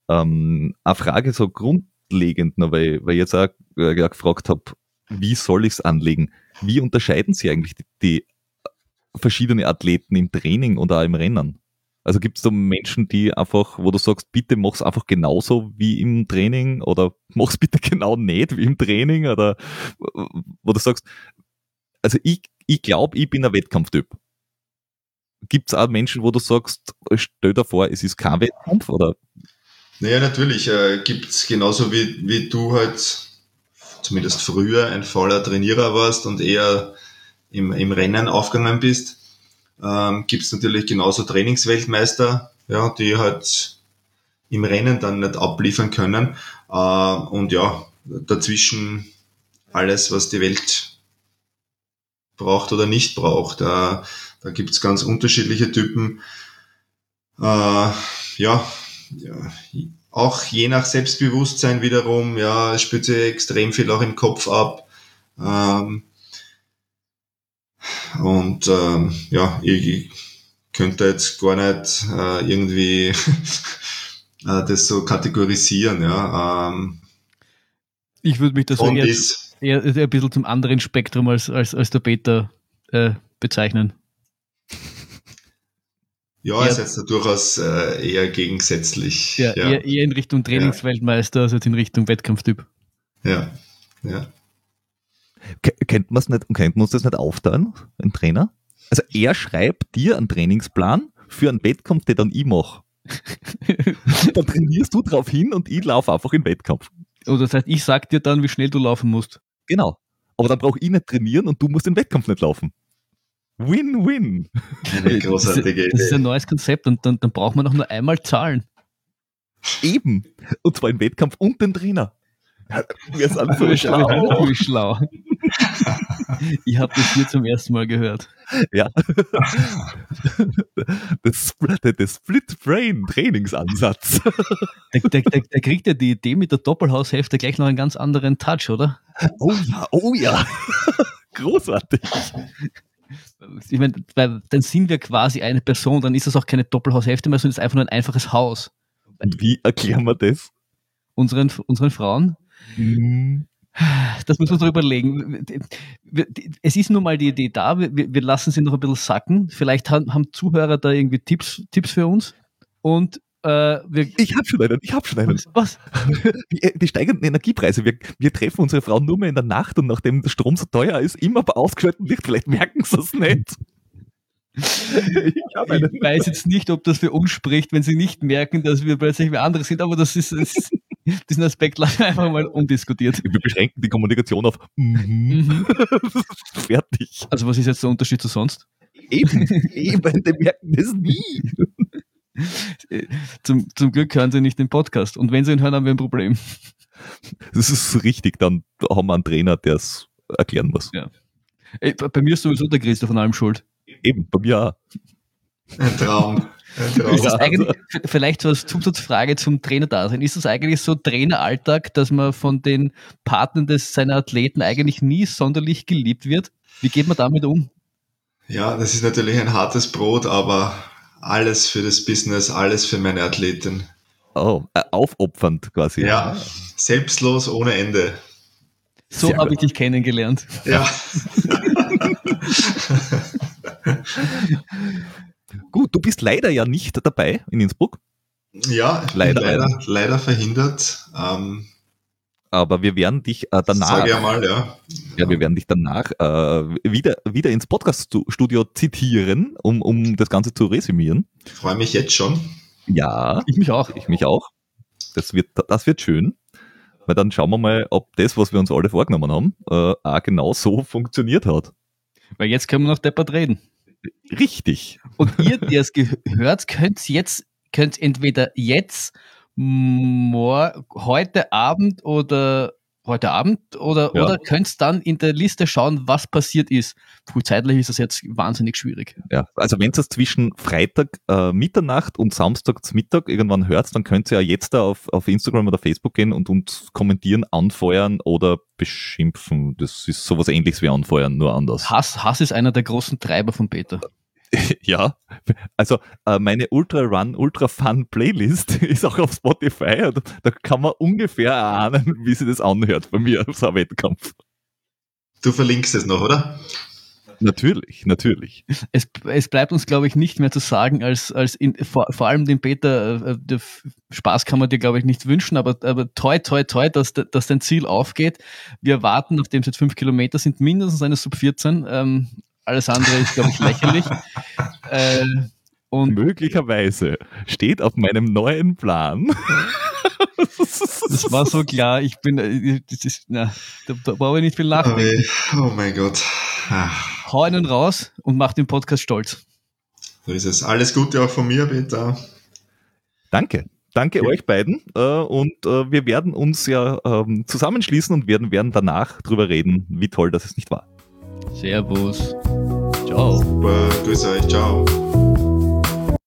Ähm, eine Frage so grundlegend, noch, weil, weil ich jetzt auch äh, gefragt habe, wie soll ich es anlegen? Wie unterscheiden Sie eigentlich die, die verschiedenen Athleten im Training oder auch im Rennen? Also gibt es da Menschen, die einfach, wo du sagst, bitte mach's einfach genauso wie im Training oder mach's bitte genau nicht wie im Training oder wo du sagst, also ich, ich glaube, ich bin ein Wettkampftyp. Gibt es auch Menschen, wo du sagst, stell dir vor, es ist kein Wettkampf oder? Naja, natürlich äh, gibt es genauso wie, wie du halt zumindest früher ein voller Trainierer warst und eher im, im Rennen aufgegangen bist, ähm, gibt es natürlich genauso Trainingsweltmeister, ja, die halt im Rennen dann nicht abliefern können. Äh, und ja, dazwischen alles, was die Welt braucht oder nicht braucht. Äh, da gibt's ganz unterschiedliche Typen. Äh, ja, ja, auch je nach Selbstbewusstsein wiederum, ja, es spielt sich extrem viel auch im Kopf ab. Ähm, und ähm, ja, ich, könnte jetzt gar nicht äh, irgendwie äh, das so kategorisieren. Ja. Ähm, ich würde mich das eher, eher, eher, ein bisschen zum anderen Spektrum als, als, als der Peter äh, bezeichnen. Ja, eher, ist jetzt durchaus äh, eher gegensätzlich. Ja, ja. Eher, eher, in Richtung Trainingsweltmeister ja. als in Richtung Wettkampftyp. Ja, ja. Kennt man es nicht, kennt man uns das nicht aufteilen, ein Trainer? Also er schreibt dir einen Trainingsplan für einen Wettkampf, den dann ich mache. dann trainierst du drauf hin und ich laufe einfach in Wettkampf. Oder das heißt, ich sag dir dann, wie schnell du laufen musst. Genau. Aber dann brauche ich nicht trainieren und du musst den Wettkampf nicht laufen. Win-win. Eine großartige Idee. Das ist ein neues Konzept und dann, dann braucht man auch nur einmal zahlen. Eben. Und zwar im Wettkampf und den Trainer. Wir sind so schlau. schlau. Ich habe das hier zum ersten Mal gehört. Ja. Das, der, Split Brain Trainingsansatz. Der, der, der, der, kriegt ja die Idee mit der Doppelhaushälfte gleich noch einen ganz anderen Touch, oder? Oh ja, oh ja. Großartig. Ich meine, dann sind wir quasi eine Person, dann ist das auch keine Doppelhaushälfte mehr, sondern es ist einfach nur ein einfaches Haus. Und wie erklären wir das? Unseren, unseren Frauen? Mhm. Das müssen wir uns noch überlegen. Es ist nun mal die Idee da, wir, lassen sie noch ein bisschen sacken. Vielleicht haben, Zuhörer da irgendwie Tipps, Tipps für uns. Und äh, wir ich habe schon einen, ich habe schon einen. Was? Die, äh, die, steigenden Energiepreise. Wir, wir treffen unsere Frauen nur mehr in der Nacht und nachdem der Strom so teuer ist, immer bei ausgeschaltetem Licht. Vielleicht merken sie es nicht. Ich, ich, weiß jetzt nicht, ob das für uns spricht, wenn sie nicht merken, dass wir plötzlich wie andere sind, aber das ist, das, diesen Aspekt lassen einfach mal undiskutiert. Wir beschränken die Kommunikation auf mhm. fertig. Also was ist jetzt der Unterschied zu sonst? Eben, eben, die merken das nie. Zum, zum Glück hören sie nicht den Podcast und wenn sie ihn hören, haben wir ein Problem. Das ist richtig, dann haben wir einen Trainer, der es erklären muss. Ja. Bei mir ist sowieso der Christoph von allem schuld. Eben, bei mir auch. Ein Traum. Ein Traum. Ist das eigentlich, vielleicht so als Zusatzfrage zum Trainerdasein. Ist das eigentlich so Traineralltag, dass man von den Partnern des seiner Athleten eigentlich nie sonderlich geliebt wird? Wie geht man damit um? Ja, das ist natürlich ein hartes Brot, aber alles für das Business, alles für meine Athletin. Oh, äh, aufopfernd quasi. Ja, selbstlos ohne Ende. So habe ich dich kennengelernt. Ja. Gut, du bist leider ja nicht dabei in Innsbruck. Ja, leider, leider, leider verhindert. Ähm, aber wir werden dich äh, danach. Sag ja mal, ja. Ja, wir werden dich danach äh, wieder, wieder ins Podcast-Studio zitieren, um, um das Ganze zu resümieren. Ich freue mich jetzt schon. Ja. Ich mich auch. Ich mich auch. Das wird, das wird schön. Weil dann schauen wir mal, ob das, was wir uns alle vorgenommen haben, äh, auch genau so funktioniert hat. Weil jetzt können wir noch deppert reden. Richtig. Und ihr, die es gehört, könnt jetzt, könnt entweder jetzt, heute Abend oder heute Abend oder, ja. oder könnt dann in der Liste schauen, was passiert ist. Puh, zeitlich ist das jetzt wahnsinnig schwierig. Ja, also wenn es zwischen Freitag äh, Mitternacht und Samstag Mittag irgendwann hört, dann könnt ihr ja jetzt da auf, auf Instagram oder Facebook gehen und uns kommentieren, anfeuern oder beschimpfen. Das ist sowas ähnliches wie anfeuern, nur anders. Hass, Hass ist einer der großen Treiber von Peter. ja, also äh, meine Ultra Run, Ultra Fun Playlist ist auch auf Spotify. Da, da kann man ungefähr erahnen, wie sich das anhört bei mir, so ein Wettkampf. Du verlinkst es noch, oder? Natürlich, natürlich. Es, es bleibt uns, glaube ich, nicht mehr zu sagen, als, als in, vor, vor allem dem Peter, äh, der Spaß kann man dir, glaube ich, nicht wünschen, aber, aber toi, toi, toi, dass, dass dein Ziel aufgeht. Wir warten, nachdem es jetzt fünf Kilometer sind, mindestens eine Sub 14. Ähm, alles andere ist, glaube ich, lächerlich. äh, und Möglicherweise steht auf meinem neuen Plan. das war so klar. Ich bin, äh, das ist, na, da, da brauche ich nicht viel nachdenken. Oh, oh mein Gott. Ach. Hau einen raus und mach den Podcast stolz. So ist es. Alles Gute auch von mir, Peter. Danke. Danke ja. euch beiden. Äh, und äh, wir werden uns ja ähm, zusammenschließen und werden, werden danach drüber reden, wie toll das es nicht war. Servus. Ciao. Super. Grüß euch. Ciao.